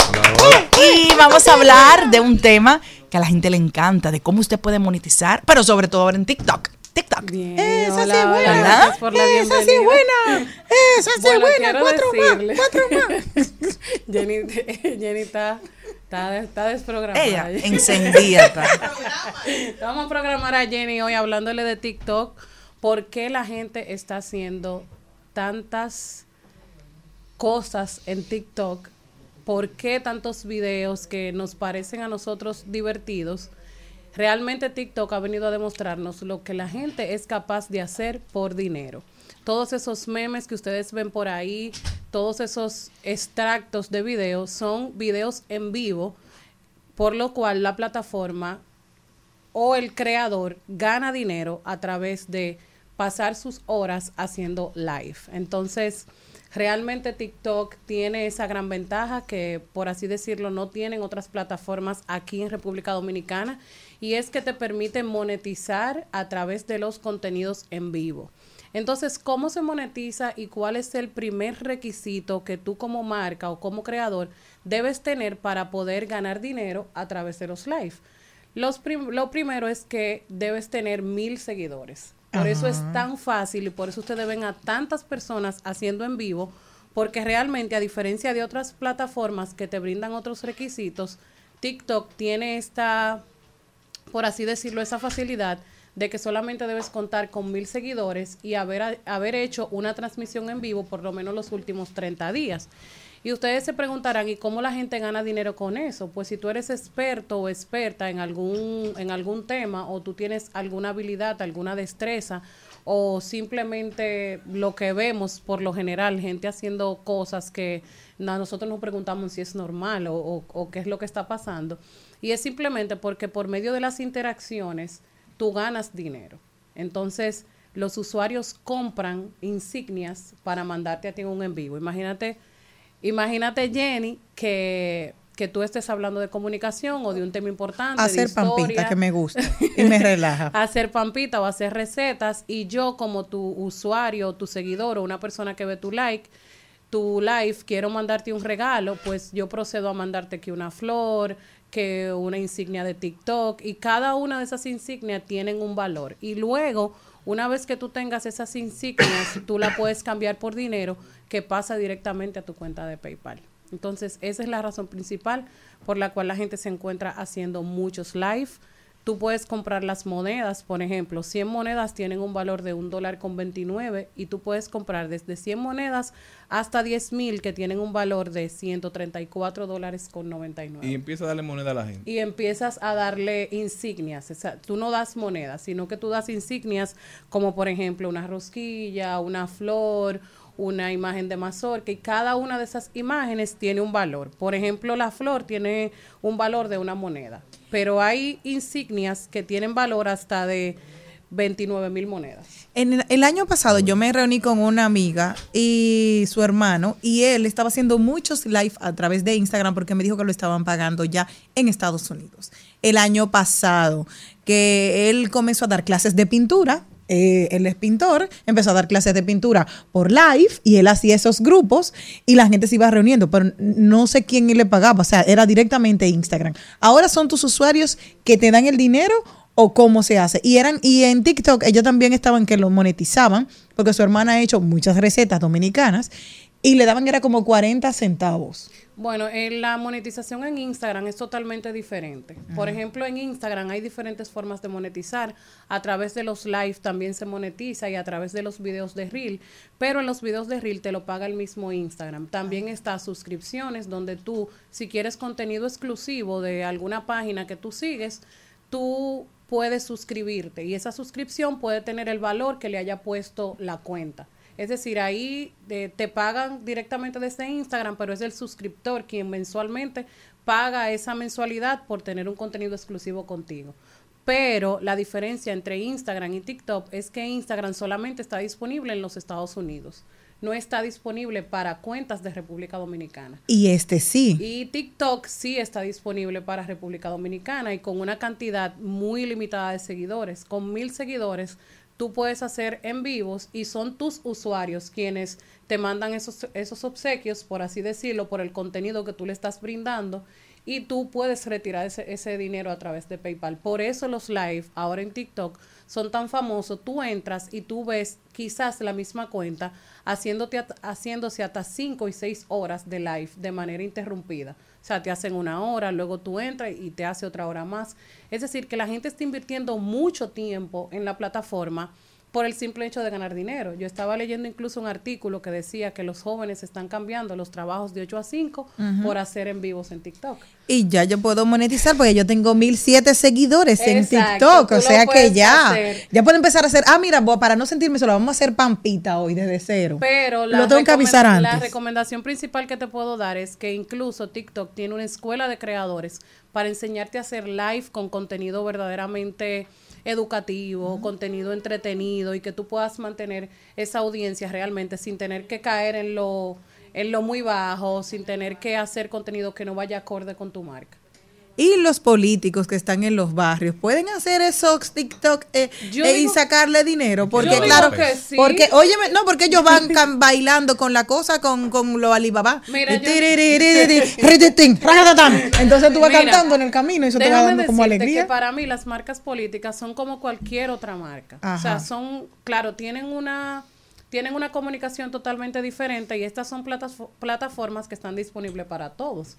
y vamos a hablar de un tema que a la gente le encanta, de cómo usted puede monetizar, pero sobre todo ahora en TikTok. TikTok. Esa sí es buena. gracias por la Esa sí es buena. Esa sí es Bueno, buena. Cuatro decirle- más. Cuatro más. Jenny, Jenny está, está, está desprogramada. Ella, encendida. Vamos a programar a Jenny hoy hablándole de TikTok. ¿Por qué la gente está haciendo tantas cosas en TikTok? ¿Por qué tantos videos que nos parecen a nosotros divertidos? Realmente TikTok ha venido a demostrarnos lo que la gente es capaz de hacer por dinero. Todos esos memes que ustedes ven por ahí, todos esos extractos de videos son videos en vivo, por lo cual la plataforma o el creador gana dinero a través de pasar sus horas haciendo live. Entonces, realmente TikTok tiene esa gran ventaja que, por así decirlo, no tienen otras plataformas aquí en República Dominicana y es que te permite monetizar a través de los contenidos en vivo. Entonces, ¿cómo se monetiza y cuál es el primer requisito que tú como marca o como creador debes tener para poder ganar dinero a través de los live? Lo primero es que debes tener mil seguidores. Por eso es tan fácil y por eso ustedes ven a tantas personas haciendo en vivo, porque realmente a diferencia de otras plataformas que te brindan otros requisitos, TikTok tiene esta, por así decirlo, esa facilidad de que solamente debes contar con mil seguidores y haber, haber hecho una transmisión en vivo por lo menos los últimos 30 días. Y ustedes se preguntarán, ¿y cómo la gente gana dinero con eso? Pues si tú eres experto o experta en algún, en algún tema o tú tienes alguna habilidad, alguna destreza o simplemente lo que vemos por lo general, gente haciendo cosas que nosotros nos preguntamos si es normal o, o- qué es lo que está pasando. Y es simplemente porque por medio de las interacciones tú ganas dinero. Entonces, los usuarios compran insignias para mandarte a ti un en vivo. Imagínate, imagínate Jenny, que, que tú estés hablando de comunicación o de un tema importante. de Hacer pampita, historia, que me gusta y me relaja. hacer pampita o hacer recetas y yo como tu usuario, tu seguidor o una persona que ve tu like, tu live, quiero mandarte un regalo, pues yo procedo a mandarte que una flor, que una insignia de TikTok y cada una de esas insignias tienen un valor. Y luego, una vez que tú tengas esas insignias, tú la puedes cambiar por dinero que pasa directamente a tu cuenta de PayPal. Entonces, esa es la razón principal por la cual la gente se encuentra haciendo muchos live tú puedes comprar las monedas, por ejemplo, 100 monedas tienen un valor de un dólar con 29 y tú puedes comprar desde 100 monedas hasta 10 mil que tienen un valor de 134 dólares con 99 Y empieza a darle moneda a la gente. y empiezas a darle insignias. O sea, tú no das monedas, sino que tú das insignias como por ejemplo una rosquilla, una flor, una imagen de mazorca y cada una de esas imágenes tiene un valor. Por ejemplo, la flor tiene un valor de una moneda, pero hay insignias que tienen valor hasta de 29 mil monedas. En el, año pasado yo me reuní con una amiga y su hermano y él estaba haciendo muchos live a través de Instagram porque me dijo que lo estaban pagando ya en Estados Unidos. El año pasado que él comenzó a dar clases de pintura. Eh, él es pintor, empezó a dar clases de pintura por live y él hacía esos grupos y la gente se iba reuniendo, pero no sé quién le pagaba, o sea, era directamente Instagram. Ahora son tus usuarios que te dan el dinero o cómo se hace. Y eran y en TikTok ellos también estaban que lo monetizaban porque su hermana ha hecho muchas recetas dominicanas y le daban era como 40 centavos. Bueno, en la monetización en Instagram es totalmente diferente. Por ejemplo, en Instagram hay diferentes formas de monetizar. A través de los live también se monetiza y a través de los videos de Reel. Pero en los videos de Reel te lo paga el mismo Instagram. También está suscripciones donde tú, si quieres contenido exclusivo de alguna página que tú sigues, tú puedes suscribirte y esa suscripción puede tener el valor que le haya puesto la cuenta. Es decir, ahí eh, te pagan directamente desde Instagram, pero es el suscriptor quien mensualmente paga esa mensualidad por tener un contenido exclusivo contigo. Pero la diferencia entre Instagram y TikTok es que Instagram solamente está disponible en los Estados Unidos. No está disponible para cuentas de República Dominicana. Y este sí. Y TikTok sí está disponible para República Dominicana y con una cantidad muy limitada de seguidores. Con mil seguidores tú puedes hacer en vivos y son tus usuarios quienes te mandan esos, esos obsequios, por así decirlo, por el contenido que tú le estás brindando y tú puedes retirar ese, ese dinero a través de PayPal. Por eso los live ahora en TikTok son tan famosos. Tú entras y tú ves quizás la misma cuenta haciéndote, haciéndose hasta 5 y 6 horas de live de manera interrumpida. O sea, te hacen una hora, luego tú entras y te hace otra hora más. Es decir, que la gente está invirtiendo mucho tiempo en la plataforma por el simple hecho de ganar dinero. Yo estaba leyendo incluso un artículo que decía que los jóvenes están cambiando los trabajos de 8 a 5 Ujú. por hacer en vivos en TikTok. Y ya yo puedo monetizar porque yo tengo 1007 seguidores en TikTok. O sea que ya, hacer. ya puedo empezar a hacer, ah, mira, para no sentirme solo, vamos a hacer pampita hoy desde cero. Pero la Lo tengo que La recomendación principal que te puedo dar es que incluso TikTok tiene una escuela de creadores para enseñarte a hacer live con contenido verdaderamente educativo, contenido entretenido y que tú puedas mantener esa audiencia realmente sin tener que caer en lo en lo muy bajo, sin tener que hacer contenido que no vaya acorde con tu marca. Y los políticos que están en los barrios pueden hacer esos TikTok eh, eh, y sacarle dinero. Porque, Yo digo claro, que sí. porque, óyeme, no, porque ellos van bailando con la cosa, con, con lo Alibaba. Mira, yo-. Entonces tú vas Mira, cantando en el camino y eso te va dando como alegría. que para mí las marcas políticas son como cualquier otra marca. O sea, son, claro, tienen una tienen una comunicación totalmente diferente y estas son platas- plataformas que están disponibles para todos.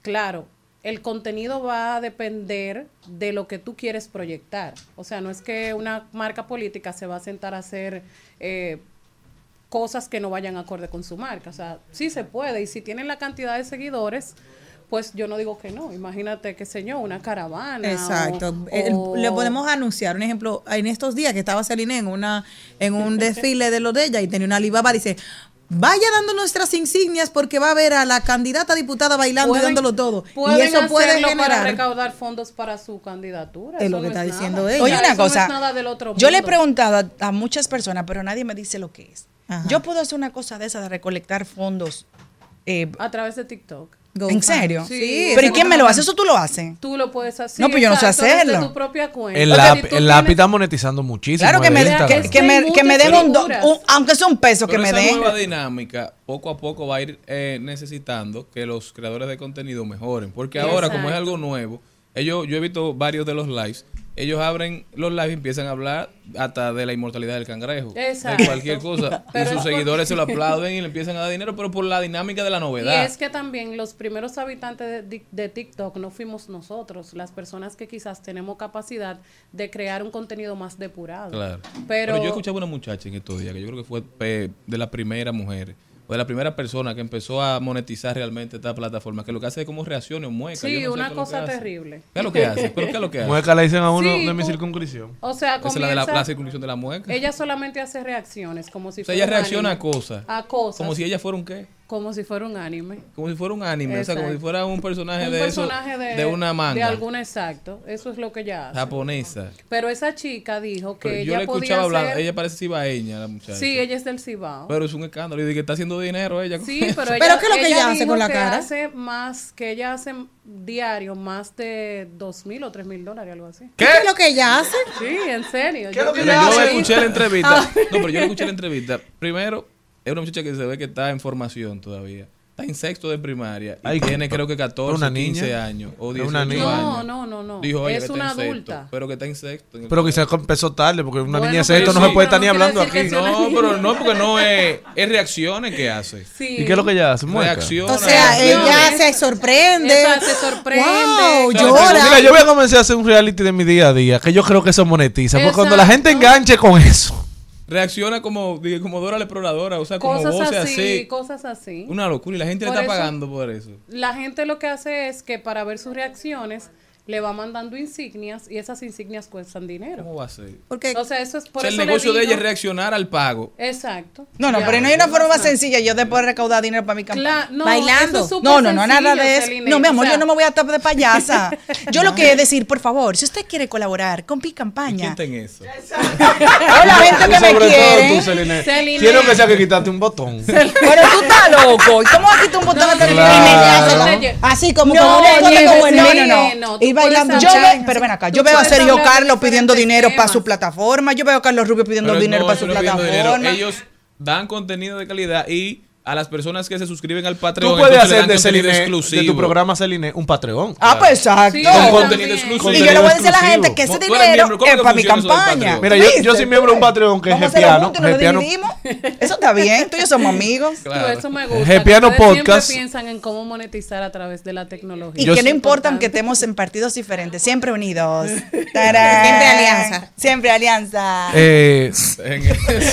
Claro, el contenido va a depender de lo que tú quieres proyectar. O sea, no es que una marca política se va a sentar a hacer eh, cosas que no vayan acorde con su marca. O sea, sí se puede. Y si tienen la cantidad de seguidores, pues yo no digo que no. Imagínate, qué sé yo, una caravana. Exacto. o- El- o- le podemos anunciar un ejemplo en estos días que estaba Celine en una en un desfile de lo de ella y tenía una Alibaba dice vaya dando nuestras insignias porque va a ver a la candidata diputada bailando y dándolo todo y eso puede hacerlo para generar recaudar fondos para su candidatura. Es lo que no está es diciendo nada. ella. Oye, una eso no es cosa. nada del otro yo le he preguntado a, a muchas personas, pero nadie me dice lo que es. Ajá. Yo puedo hacer una cosa de esa, de recolectar fondos. Eh, A través de TikTok. ¿En serio? Sí. ¿Pero y quién me lo hace? ¿Eso tú lo haces? Tú lo puedes hacer. No, pues yo no sé exacto, desde hacerlo. tu propia cuenta. El O sea, si tienes- está monetizando muchísimo. Claro que me, que, que me, que me den un, do- un- aunque sea un peso, que me esa den. nueva dinámica poco a poco va a ir eh, necesitando que los creadores de contenido mejoren. Porque ahora, como es algo nuevo, ellos, yo he visto varios de los lives ellos abren los live y empiezan a hablar hasta de la inmortalidad del cangrejo. Exacto. De cualquier cosa. Pero y sus seguidores se lo aplauden y le empiezan a dar dinero, pero por la dinámica de la Y novedad. es que también los primeros habitantes de, de TikTok no fuimos nosotros, las personas que quizás tenemos capacidad de crear un contenido más depurado. Claro. Pero, Pero, yo escuchaba una muchacha en estos días que yo creo que fue eh, de la primera mujer o de la primera persona que empezó a monetizar realmente esta plataforma, que lo que hace es como reaccione o mueca. Sí, no una cosa terrible. ¿Qué es lo que hace? ¿Pero qué es lo que hace? Mueca le dicen a uno Sí, de mi cu- circunscripción. O sea, Esa es la de la, comienza- la circuncisión de la mueca. ella solamente hace reacciones como si o sea, fuera ella reacciona a cosas. A cosas. Como si ella fuera un qué. Como si fuera un anime. Como si fuera un anime. O sea, como si fuera un personaje Un de personaje eso. de, De, una manga. De algún exacto. Eso es lo que ella hace. japonesa. Pero esa chica dijo que Pero yo ella la podía escuchaba hablar. hacer- Ella parece cibaeña, la muchacha. Sí, ella es del Cibao. Pero es un escándalo. Y de que está haciendo dinero ella. con Sí, eso. pero ella, ¿Pero qué es lo que ella hace dijo con la que cara? Hace más, que ella hace diario más de dos mil o tres mil dólares, algo así. ¿Qué es lo que ella hace? Sí, en serio. ¿Qué es lo que ella yo hace? escuché la entrevista. Ah. No, pero yo escuché la entrevista. Primero, es una muchacha que se ve que está en formación todavía. Está en sexto de primaria. Y Ay, tiene creo que 14, una 15 niña. años. O Es 18 una niña. No, años. no, no, no. Dijo, oye, es una sexto, adulta. pero que está en sexto. Pero quizás empezó tarde, porque una Bueno, niña de sexto no sí, se puede estar ni no hablando aquí. No, pero no, porque no es, es reacciones que hace. Sí. ¿Y qué es lo que ella hace? Mueca. Reacciona. O sea, ella se sorprende. Esa se sorprende. Wow, llora. Mira, yo voy a comenzar a hacer un reality de mi día a día, que yo creo que eso monetiza. Porque cuando la gente enganche con eso. Reacciona como, como Dora la exploradora. O sea, como Cosas voces así, así. cosas así. Una locura. Y la gente Por le está eso- pagando por eso. La gente lo que hace es que para ver sus reacciones le va mandando insignias y esas insignias cuestan dinero. ¿Cómo va a ser? Porque O sea, eso es O por sea, el eso negocio de ella es reaccionar al pago. Exacto. No, no, Ya. pero no hay una forma más sencilla yo de poder recaudar dinero para mi campaña. Cla- no, Bailando. eso es súper No, no, no, nada de eso. Celine. No, mi amor, O sea, yo no me voy a top de payasa. Yo lo que es decir, por favor, si usted quiere colaborar con Pi ¿Y quién Campaña, está en eso? hola, gente que me quiere. tú, Celine. Celine. Quiero que sea que quitaste un botón. Pero tú estás loco. ¿Y cómo aquí tú un botón así como No, con un no, no, no, bailando Yo ve, pero ven acá, yo veo a Sergio Carlos pidiendo dinero para su plataforma, yo veo a Carlos Rubio pidiendo Pero dinero no, para su plataforma. Ellos dan contenido de calidad y a las personas que se suscriben al Patreon Tú puedes hacer de, Celine, exclusivo. de tu programa Celine un Patreon. Ah, pues exacto. Sí, Con contenido exclusivo. y yo le voy a decir a la gente que ese dinero miembro, ¿cómo es para mi campaña. Mira, yo, yo soy miembro de un Patreon que es Vamos a hacerlo Gepiano. juntos y nos Gepiano. Eso está bien, tú y yo somos amigos. Claro. Eso me gusta. Gepiano siempre Podcast. piensan en cómo monetizar a través de la tecnología. Y Yo que no importa aunque estemos en partidos diferentes, siempre unidos. Siempre alianza. Siempre alianza. Eh.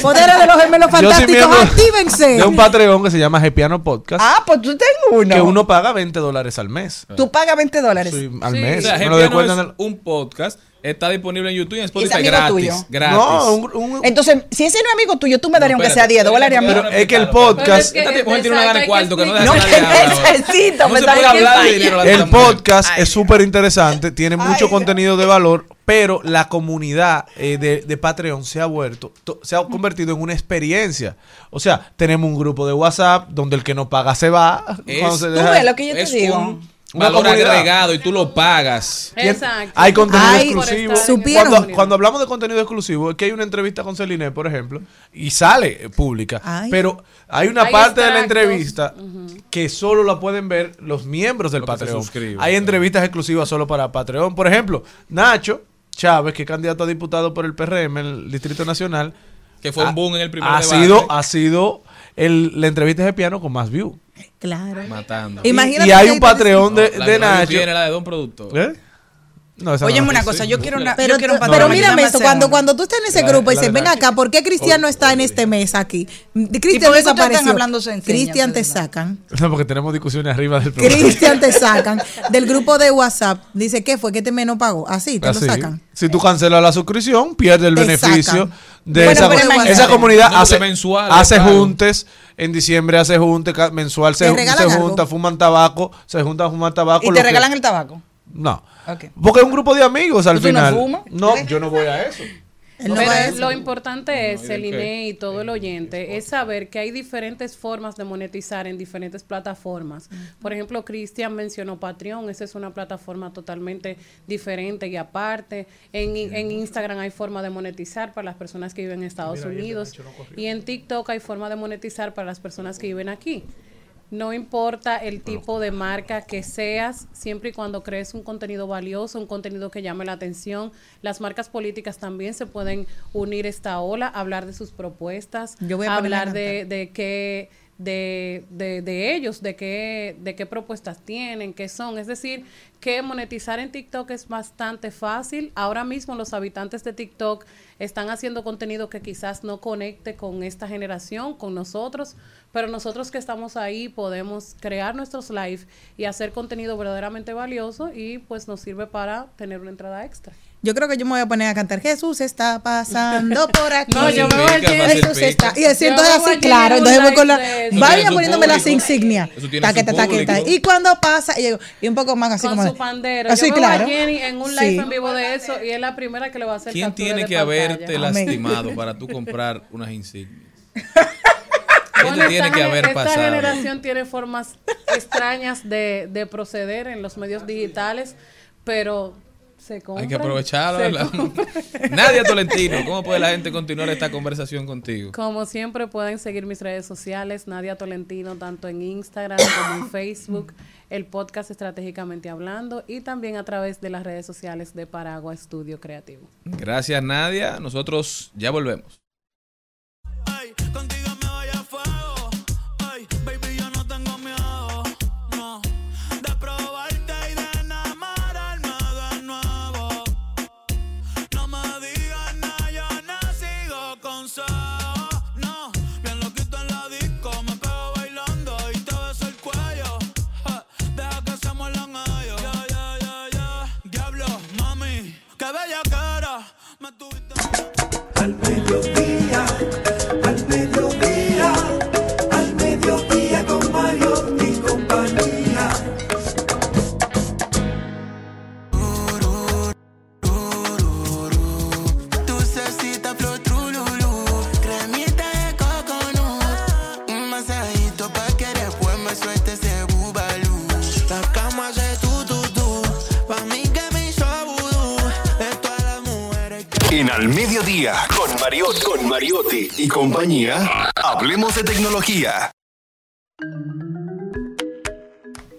Poderes de los gemelos fantásticos, actívense. de un Patreon que se llama Gepiano Podcast. ah, pues tú tengo uno. Que uno paga 20 dólares al mes. Tú pagas 20 dólares. Sí, al Sí. mes. O sea, Me lo Gepiano es del- un podcast. Está disponible en YouTube y en Spotify amigo gratis. tuyo? Gratis. No, un, un- Entonces, si ese no es amigo tuyo, tú me darías aunque sea espérate, 10 dólares a mí. pero es que el podcast, que- Esta mujer tiene una gana de cuarto que no deja No, que necesito. No me se está puede hablar de bien. dinero. el podcast es súper interesante, tiene mucho contenido de valor, pero la comunidad eh, de, de Patreon se ha vuelto, to- se ha convertido en una experiencia. O sea, tenemos un grupo de WhatsApp donde el que no paga se va. Es- cuando se Tú deja- ves lo que yo te digo. un Una valor comunidad. agregado y tú lo pagas. Exacto. Hay contenido Ay, exclusivo. Cuando, cuando hablamos de contenido exclusivo, es que hay una entrevista con Celine, por ejemplo, y sale eh, pública. Ay. Pero hay una Hay parte de la entrevista que solo la pueden ver los miembros del Patreon. hay claro. entrevistas exclusivas solo para Patreon. Por ejemplo, Nacho Chávez, que es candidato a diputado por el PRM, el Distrito Nacional. Que fue ha- un boom en el primer ha debate. sido, ha sido el, la entrevista de piano con más view. Claro. Matando. Y- Imagínate y hay un Patreon de, de Nacho. viene, la de Don Productor. ¿Eh? No, no. una cosa, yo quiero una. Pero, yo quiero un pero patrón que mírame esto, cuando, cuando tú estás en ese La- grupo y dices, ven acá, ¿por qué Cristian no está en Oye. este mes aquí? ¿Y Cristian desapareció. hablando Cristian te sacan. No, porque tenemos discusiones arriba del programa. Cristian te sacan. Del grupo de WhatsApp. Dice, ¿qué fue? ¿Qué te me no pagó? Así, te Así. lo sacan. Si tú cancelas la suscripción, pierdes el Te beneficio sacan. de Bueno, esa, pero esa comunidad. Hace mensual, hace claro. En diciembre hace junte, mensual se, ¿Te se algo? junta, fuman tabaco, se juntan a fumar tabaco. Y te que- regalan el tabaco. No. Porque es un grupo de amigos al ¿Tú no final. fumas? No, yo no voy a eso. No Pero lo importante es, ¿y de Celine qué? y todo el oyente, es saber que hay diferentes formas de monetizar en diferentes plataformas. Por ejemplo, Cristian mencionó Patreon, esa es una plataforma totalmente diferente y aparte. En, en Instagram hay forma de monetizar para las personas que viven en Estados Unidos y en TikTok hay forma de monetizar para las personas que viven aquí. No importa el tipo de marca que seas, siempre y cuando crees un contenido valioso, un contenido que llame la atención. Las marcas políticas también se pueden unir a esta ola, hablar de sus propuestas, Yo voy a hablar de, de qué de, de, de ellos, de qué, de qué propuestas tienen, qué son. Es decir, que monetizar en TikTok es bastante fácil. Ahora mismo los habitantes de TikTok están haciendo contenido que quizás no conecte con esta generación, con nosotros, pero nosotros que estamos ahí podemos crear nuestros live y hacer contenido verdaderamente valioso y pues nos sirve para tener una entrada extra. Yo creo que yo me voy a poner a cantar Jesús está pasando por aquí. No, yo me voy Jenny. Jesús está. Y así, entonces así, claro. Entonces voy con la. Vaya poniéndome las insignias. Eso tiene Taqueta, taqueta. Y cuando pasa, y, un poco más así con como. su pandero. Así, yo claro. a Jenny en un live Sí. en vivo de eso y es la primera que le va a hacer ¿Quién tiene que haberte lastimado para tú comprar unas insignias? Bueno, ¿Qué te tiene esta que haber esta pasado? generación tiene formas extrañas de, de proceder en los medios digitales, pero se compra. Hay que aprovecharlo. Nadia Tolentino, ¿cómo puede la gente continuar esta conversación contigo? Como siempre pueden seguir mis redes sociales, Nadia Tolentino, tanto en Instagram como en Facebook, el podcast Estratégicamente Hablando y también a través de las redes sociales de Paragua Estudio Creativo. Gracias, Nadia. Nosotros ya volvemos. Contigo Al mediodía, Al Mediodía, con Mariotti, con Mariotti y compañía, hablemos de tecnología.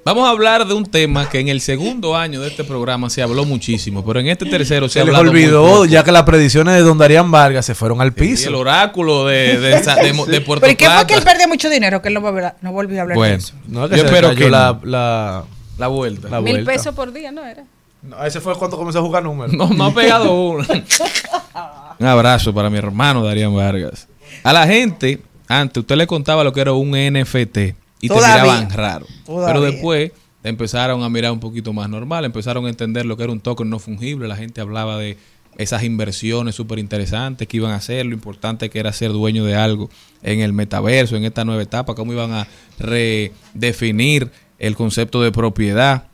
Vamos a hablar de un tema que en el segundo año de este programa se habló muchísimo, pero en este tercero se, Se ha les hablado muy olvidó, poco. ya que las predicciones de Don Darían Vargas se fueron al Y piso. el oráculo de, de, esa- de Mo- de Puerto ¿Pero y qué fue que él perdió mucho dinero? Que él no volvió a, no volvió a hablar de Bueno, eso. No, es que yo espero que la, la, la vuelta. la Mil vuelta. pesos por día, ¿no era? No, ese fue cuando comenzó a jugar números. No, no ha pegado uno. un abrazo para mi hermano Darían Vargas. A la gente, antes usted le contaba lo que era un NFT y Todavía. te miraban raro. Todavía. Pero después empezaron a mirar un poquito más normal, empezaron a entender lo que era un token no fungible. La gente hablaba de esas inversiones súper interesantes que iban a hacer, lo importante que era ser dueño de algo en el metaverso, en esta nueva etapa, cómo iban a redefinir el concepto de propiedad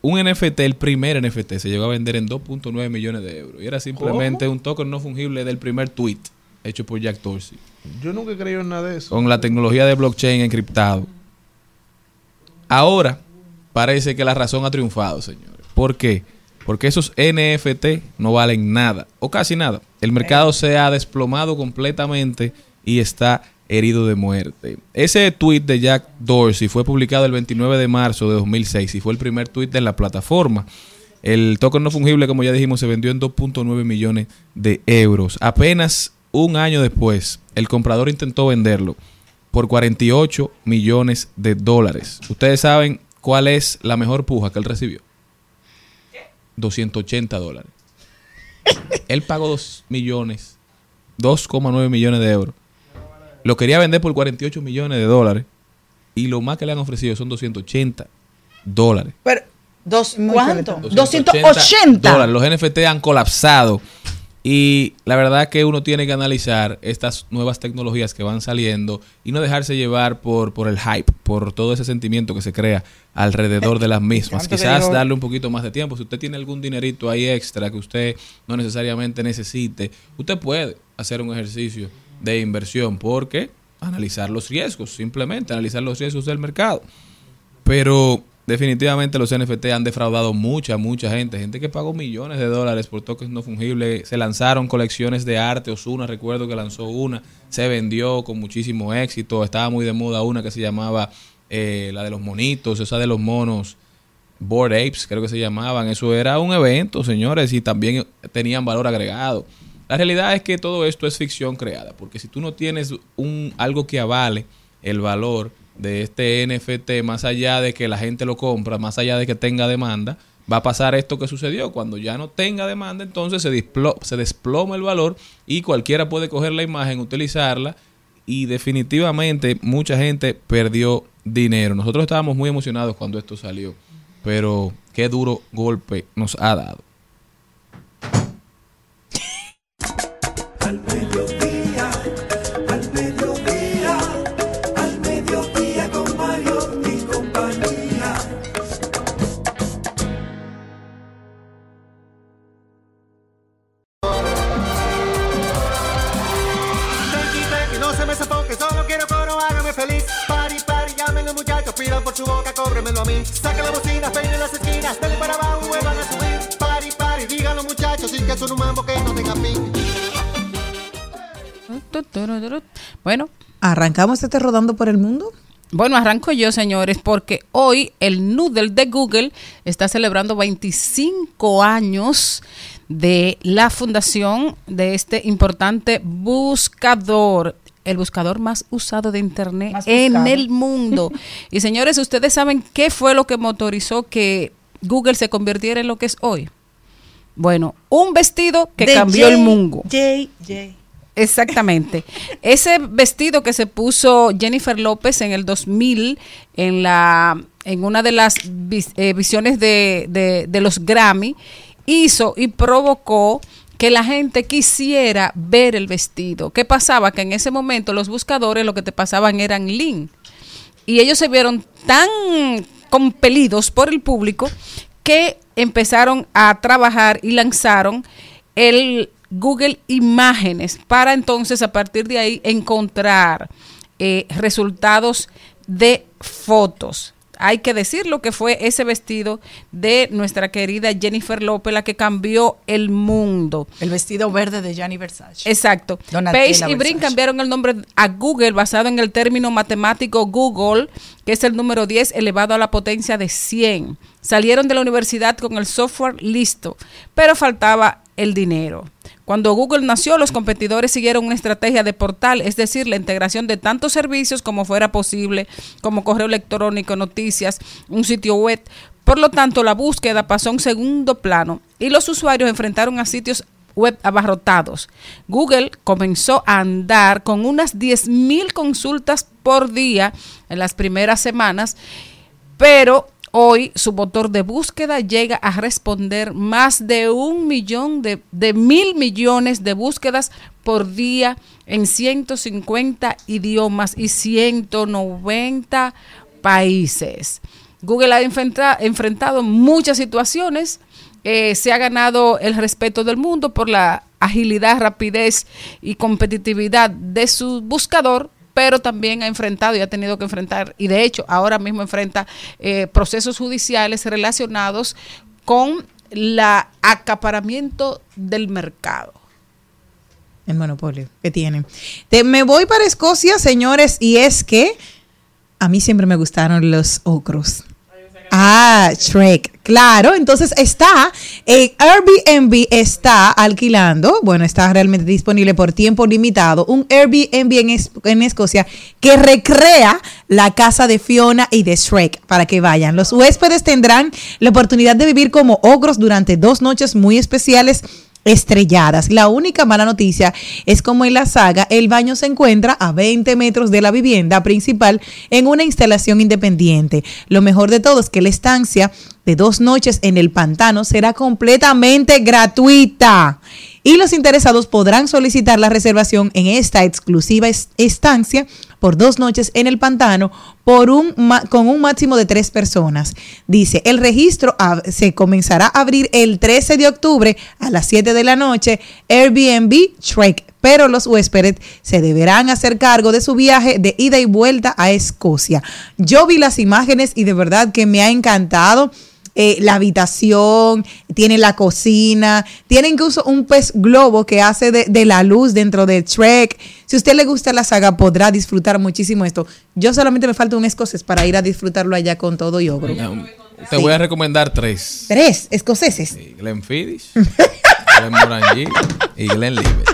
un NFT, el primer NFT, se llegó a vender en 2.9 millones de euros. Y era simplemente un token no fungible del primer tweet hecho por Jack Dorsey. Yo nunca he creído en nada de eso. Con la tecnología de blockchain encriptado. Ahora parece que la razón ha triunfado, señores. ¿Por qué? Porque esos NFT no valen nada, o casi nada. El mercado se ha desplomado completamente y está herido de muerte. Ese tweet de Jack Dorsey fue publicado el 29 de marzo de 2006 y fue el primer tweet de la plataforma. El token no fungible, como ya dijimos, se vendió en 2.9 millones de euros. Apenas un año después, el comprador intentó venderlo por 48 millones de dólares. Ustedes saben cuál es la mejor puja que él recibió. 280 dólares. Él pagó 2 millones, 2,9 millones de euros. Lo quería vender por 48 millones de dólares. Y lo más que le han ofrecido son 280 dólares. Pero, dos, ¿cuánto? 280 280. dólares. Los NFT han colapsado. Y la verdad que uno tiene que analizar estas nuevas tecnologías que van saliendo y no dejarse llevar por, por el hype, por todo ese sentimiento que se crea alrededor de las mismas. Quizás darle un poquito más de tiempo. Si usted tiene algún dinerito ahí extra que usted no necesariamente necesite, usted puede hacer un ejercicio de inversión porque analizar los riesgos, simplemente analizar los riesgos del mercado. Pero definitivamente los NFT han defraudado mucha, mucha gente. Gente que pagó millones de dólares por tokens no fungibles. Se lanzaron colecciones de arte. Osuna, recuerdo que lanzó una. Se vendió con muchísimo éxito. Estaba muy de moda una que se llamaba eh, la de los monitos, esa de los monos. Board Apes, creo que se llamaban. Eso era un evento, señores, y también tenían valor agregado. La realidad es que todo esto es ficción creada, porque si tú no tienes un algo que avale el valor de este NFT, más allá de que la gente lo compra, más allá de que tenga demanda, va a pasar esto que sucedió. Cuando ya no tenga demanda, entonces se, se desploma el valor y cualquiera puede coger la imagen, utilizarla y definitivamente mucha gente perdió dinero. Nosotros estábamos muy emocionados cuando esto salió, pero qué duro golpe nos ha dado. Bueno, ¿Arrancamos este rodando por el mundo? Bueno, arranco yo, señores, porque hoy el Noodle de Google está celebrando 25 años de la fundación de este importante buscador. El buscador más usado de Internet en el mundo. y señores, ¿ustedes saben qué fue lo que motorizó que Google se convirtiera en lo que es hoy? Bueno, un vestido que De cambió el mundo. J, J. Exactamente. Ese vestido que se puso Jennifer López en el 2000 en la en una de las eh, visiones de, de- de los Grammy hizo y provocó que la gente quisiera ver el vestido. ¿Qué pasaba? Que en ese momento los buscadores lo que te pasaban eran link y ellos se vieron tan compelidos por el público que empezaron a trabajar y lanzaron el Google Imágenes para entonces a partir de ahí encontrar eh, resultados de fotos. Hay que decir lo que fue ese vestido de nuestra querida Jennifer López, la que cambió el mundo. El vestido verde de Gianni Versace. Exacto. Donatella Page y Brin cambiaron el nombre a Google basado en el término matemático Google, que es el número 10 elevado a la potencia de 100. Salieron de la universidad con el software listo, pero faltaba el dinero. Cuando Google nació, los competidores siguieron una estrategia de portal, es decir, la integración de tantos servicios como fuera posible, como correo electrónico, noticias, un sitio web. Por lo tanto, la búsqueda pasó a un segundo plano y los usuarios enfrentaron a sitios web abarrotados. Google comenzó a andar con unas 10.000 consultas por día en las primeras semanas, pero hoy su motor de búsqueda llega a responder más de un millón de, mil millones de búsquedas por día en 150 idiomas y 190 países. Google ha enfrenta- enfrentado muchas situaciones eh, se ha ganado el respeto del mundo por la agilidad, rapidez y competitividad de su buscador, pero también ha enfrentado y ha tenido que enfrentar, y de hecho ahora mismo enfrenta eh, procesos judiciales relacionados con la acaparamiento del mercado. El monopolio que tienen. Te- me voy para Escocia, señores, y es que a mí siempre me gustaron los ocros. Ah, Shrek, claro. Entonces está, eh, Airbnb está alquilando, bueno, está realmente disponible por tiempo limitado, un Airbnb en, Es- en Escocia que recrea la casa de Fiona y de Shrek para que vayan. Los huéspedes tendrán la oportunidad de vivir como ogros durante dos noches muy especiales estrelladas. La única mala noticia es como en la saga, el baño se encuentra a 20 metros de la vivienda principal en una instalación independiente. Lo mejor de todo es que la estancia de dos noches en el pantano será completamente gratuita. Y los interesados podrán solicitar la reservación en esta exclusiva es- estancia por dos noches en el pantano por un con un máximo de tres personas. Dice, el registro se comenzará a abrir el 13 de octubre a las 7 de la noche, Airbnb Trek, pero los huéspedes se deberán hacer cargo de su viaje de ida y vuelta a Escocia. Yo vi las imágenes y de verdad que me ha encantado. Eh, la habitación, tiene la cocina, tiene incluso un pez globo que hace de, de la luz dentro de Trek. Si a usted le gusta la saga, podrá disfrutar muchísimo esto. Yo solamente me falta un escocés para ir a disfrutarlo allá con todo y ogro. Te voy a recomendar tres. Tres escoceses. Glen Fiddich, Glen Morangi y Glen Livet.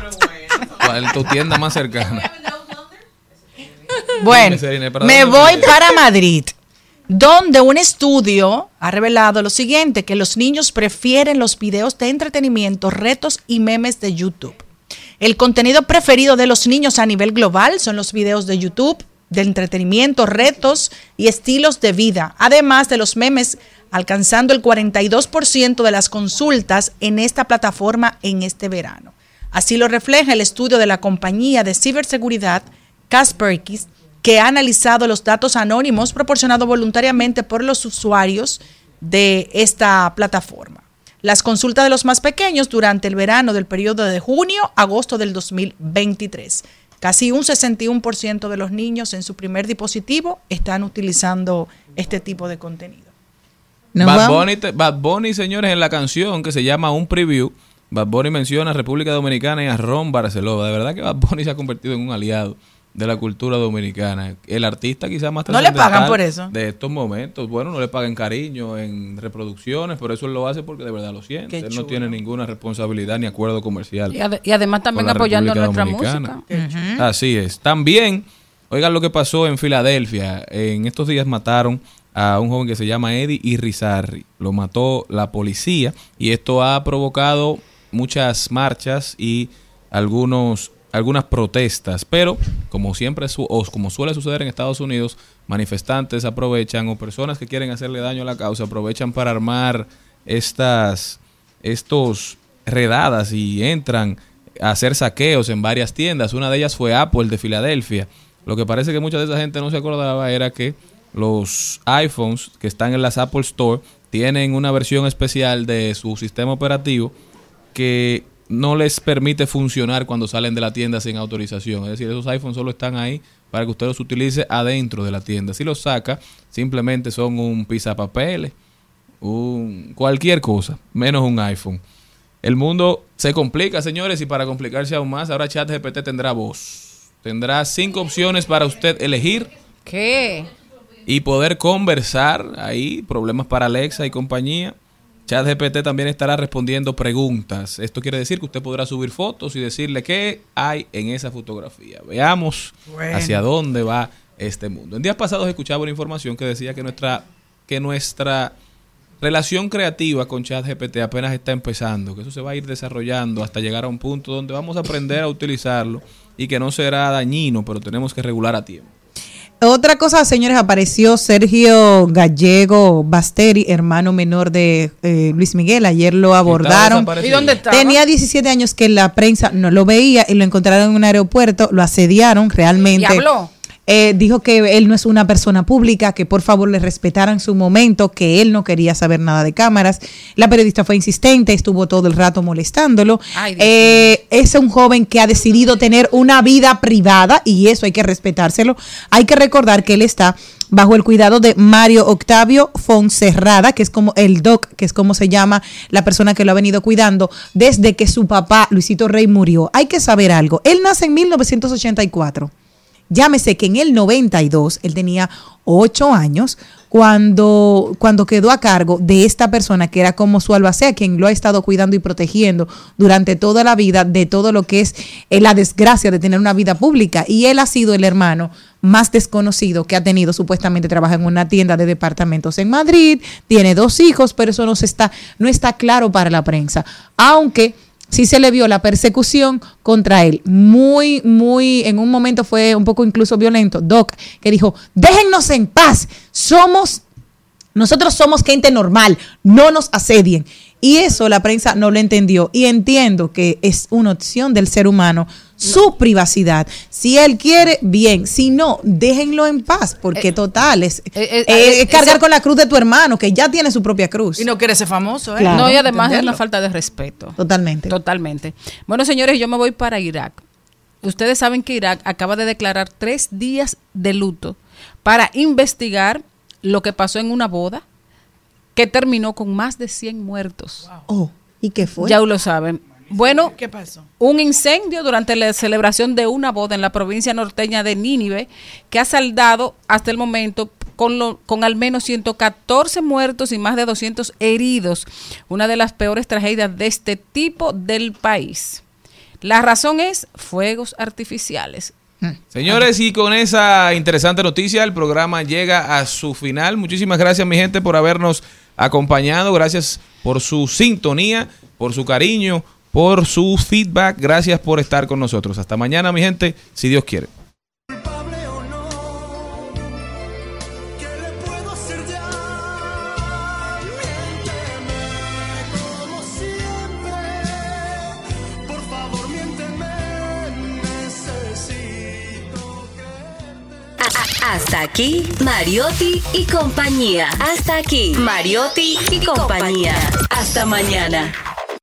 ¿Cuál es tu tienda más cercana? Bueno, Dime, Serena, ¿para me voy para Madrid, donde un estudio ha revelado lo siguiente, que los niños prefieren los videos de entretenimiento, retos y memes de YouTube. El contenido preferido de los niños a nivel global son los videos de YouTube, de entretenimiento, retos y estilos de vida, además de los memes, alcanzando el 42% de las consultas en esta plataforma en este verano. Así lo refleja el estudio de la compañía de ciberseguridad Kaspersky, que ha analizado los datos anónimos proporcionados voluntariamente por los usuarios de esta plataforma. Las consultas de los más pequeños durante el verano del periodo de junio a agosto del 2023. Casi un 61% de los niños en su primer dispositivo están utilizando este tipo de contenido. Bad. Bunny, te- Bad Bunny, señores, en la canción que se llama Un Preview, Bad Bunny menciona a República Dominicana y a Ron Barcelona. De verdad que Bad Bunny se ha convertido en un aliado de la cultura dominicana. El artista quizás más ¿No le pagan por eso? De estos momentos. Bueno, no le pagan cariño en reproducciones, pero eso él lo hace porque de verdad lo siente. Qué él no tiene ninguna responsabilidad ni acuerdo comercial. Y, ade- y además también apoyando República nuestra Dominicana. música. Así es. También, oigan lo que pasó en Filadelfia. En estos días mataron a un joven que se llama Eddie Irizarry. Lo mató la policía y esto ha provocado muchas marchas y algunos algunas protestas, pero como siempre su- o como suele suceder en Estados Unidos, manifestantes aprovechan o personas que quieren hacerle daño a la causa aprovechan para armar estas estos redadas y entran a hacer saqueos en varias tiendas. Una de ellas fue Apple de Filadelfia. Lo que parece que mucha de esa gente no se acordaba era que los iPhones que están en las Apple Store tienen una versión especial de su sistema operativo que no les permite funcionar cuando salen de la tienda sin autorización. Es decir, esos iPhones solo están ahí para que usted los utilice adentro de la tienda. Si los saca, simplemente son un pizapapeles, un cualquier cosa, menos un iPhone. El mundo se complica, señores, y para complicarse aún más, ahora ChatGPT tendrá voz. Tendrá cinco opciones para usted elegir ¿Qué? y poder conversar ahí, problemas para Alexa y compañía. ChatGPT también estará respondiendo preguntas. Esto quiere decir que usted podrá subir fotos y decirle qué hay en esa fotografía. Veamos Bueno. hacia dónde va este mundo. En días pasados escuchaba una información que decía que nuestra que nuestra relación creativa con ChatGPT apenas está empezando, que eso se va a ir desarrollando hasta llegar a un punto donde vamos a aprender a utilizarlo y que no será dañino, pero tenemos que regular a tiempo. Otra cosa, señores, apareció Sergio Gallego Basteri, hermano menor de eh, Luis Miguel. Ayer lo abordaron. ¿Y dónde estaba? Tenía 17 años que la prensa no lo veía y lo encontraron en un aeropuerto, lo asediaron realmente. ¿Y habló? Eh, dijo que él no es una persona pública, que por favor le respetaran su momento, que él no quería saber nada de cámaras. La periodista fue insistente, estuvo todo el rato molestándolo. Ay, Eh, es un joven que ha decidido tener una vida privada y eso hay que respetárselo. Hay que recordar que él está bajo el cuidado de Mario Octavio Fonserrada, que es como el doc, que es como se llama la persona que lo ha venido cuidando desde que su papá, Luisito Rey, murió. Hay que saber algo. Él nace en 1984. Llámese que en el 92 él tenía 8 años cuando, cuando quedó a cargo de esta persona que era como su albacea, quien lo ha estado cuidando y protegiendo durante toda la vida de todo lo que es eh, la desgracia de tener una vida pública. Y él ha sido el hermano más desconocido que ha tenido, supuestamente trabaja en una tienda de departamentos en Madrid, tiene dos hijos, pero eso no, se está, no está claro para la prensa. Aunque sí se le vio la persecución contra él. Muy, muy, en un momento fue un poco incluso violento. Doc, que dijo, déjennos en paz, somos, nosotros somos gente normal, no nos asedien. Y eso la prensa no lo entendió. Y entiendo que es una opción del ser humano su privacidad. Si él quiere, bien. Si no, déjenlo en paz, porque total, es, eh, eh, eh, es cargar con la cruz de tu hermano, que ya tiene su propia cruz. Y no quiere ser famoso, ¿eh? Claro. no, y además es una falta de respeto. Totalmente. Totalmente. Bueno, señores, yo me voy para Irak. Ustedes saben que Irak acaba de declarar tres días de luto para investigar lo que pasó en una boda que terminó con más de 100 muertos. Oh, ¿y qué fue? Ya lo saben. Bueno, ¿Qué pasó? un incendio durante la celebración de una boda en la provincia norteña de Nínive que ha saldado hasta el momento con, lo- con al menos 114 muertos y más de 200 heridos. Una de las peores tragedias de este tipo del país. La razón es fuegos artificiales. Señores, y con esa interesante noticia, el programa llega a su final. Muchísimas gracias, mi gente, por habernos acompañado. Gracias por su sintonía, por su cariño, por su feedback. Gracias por estar con nosotros. Hasta mañana, mi gente, si Dios quiere. Hasta aquí, Mariotti y compañía. Hasta aquí, Mariotti y compañía. Hasta mañana.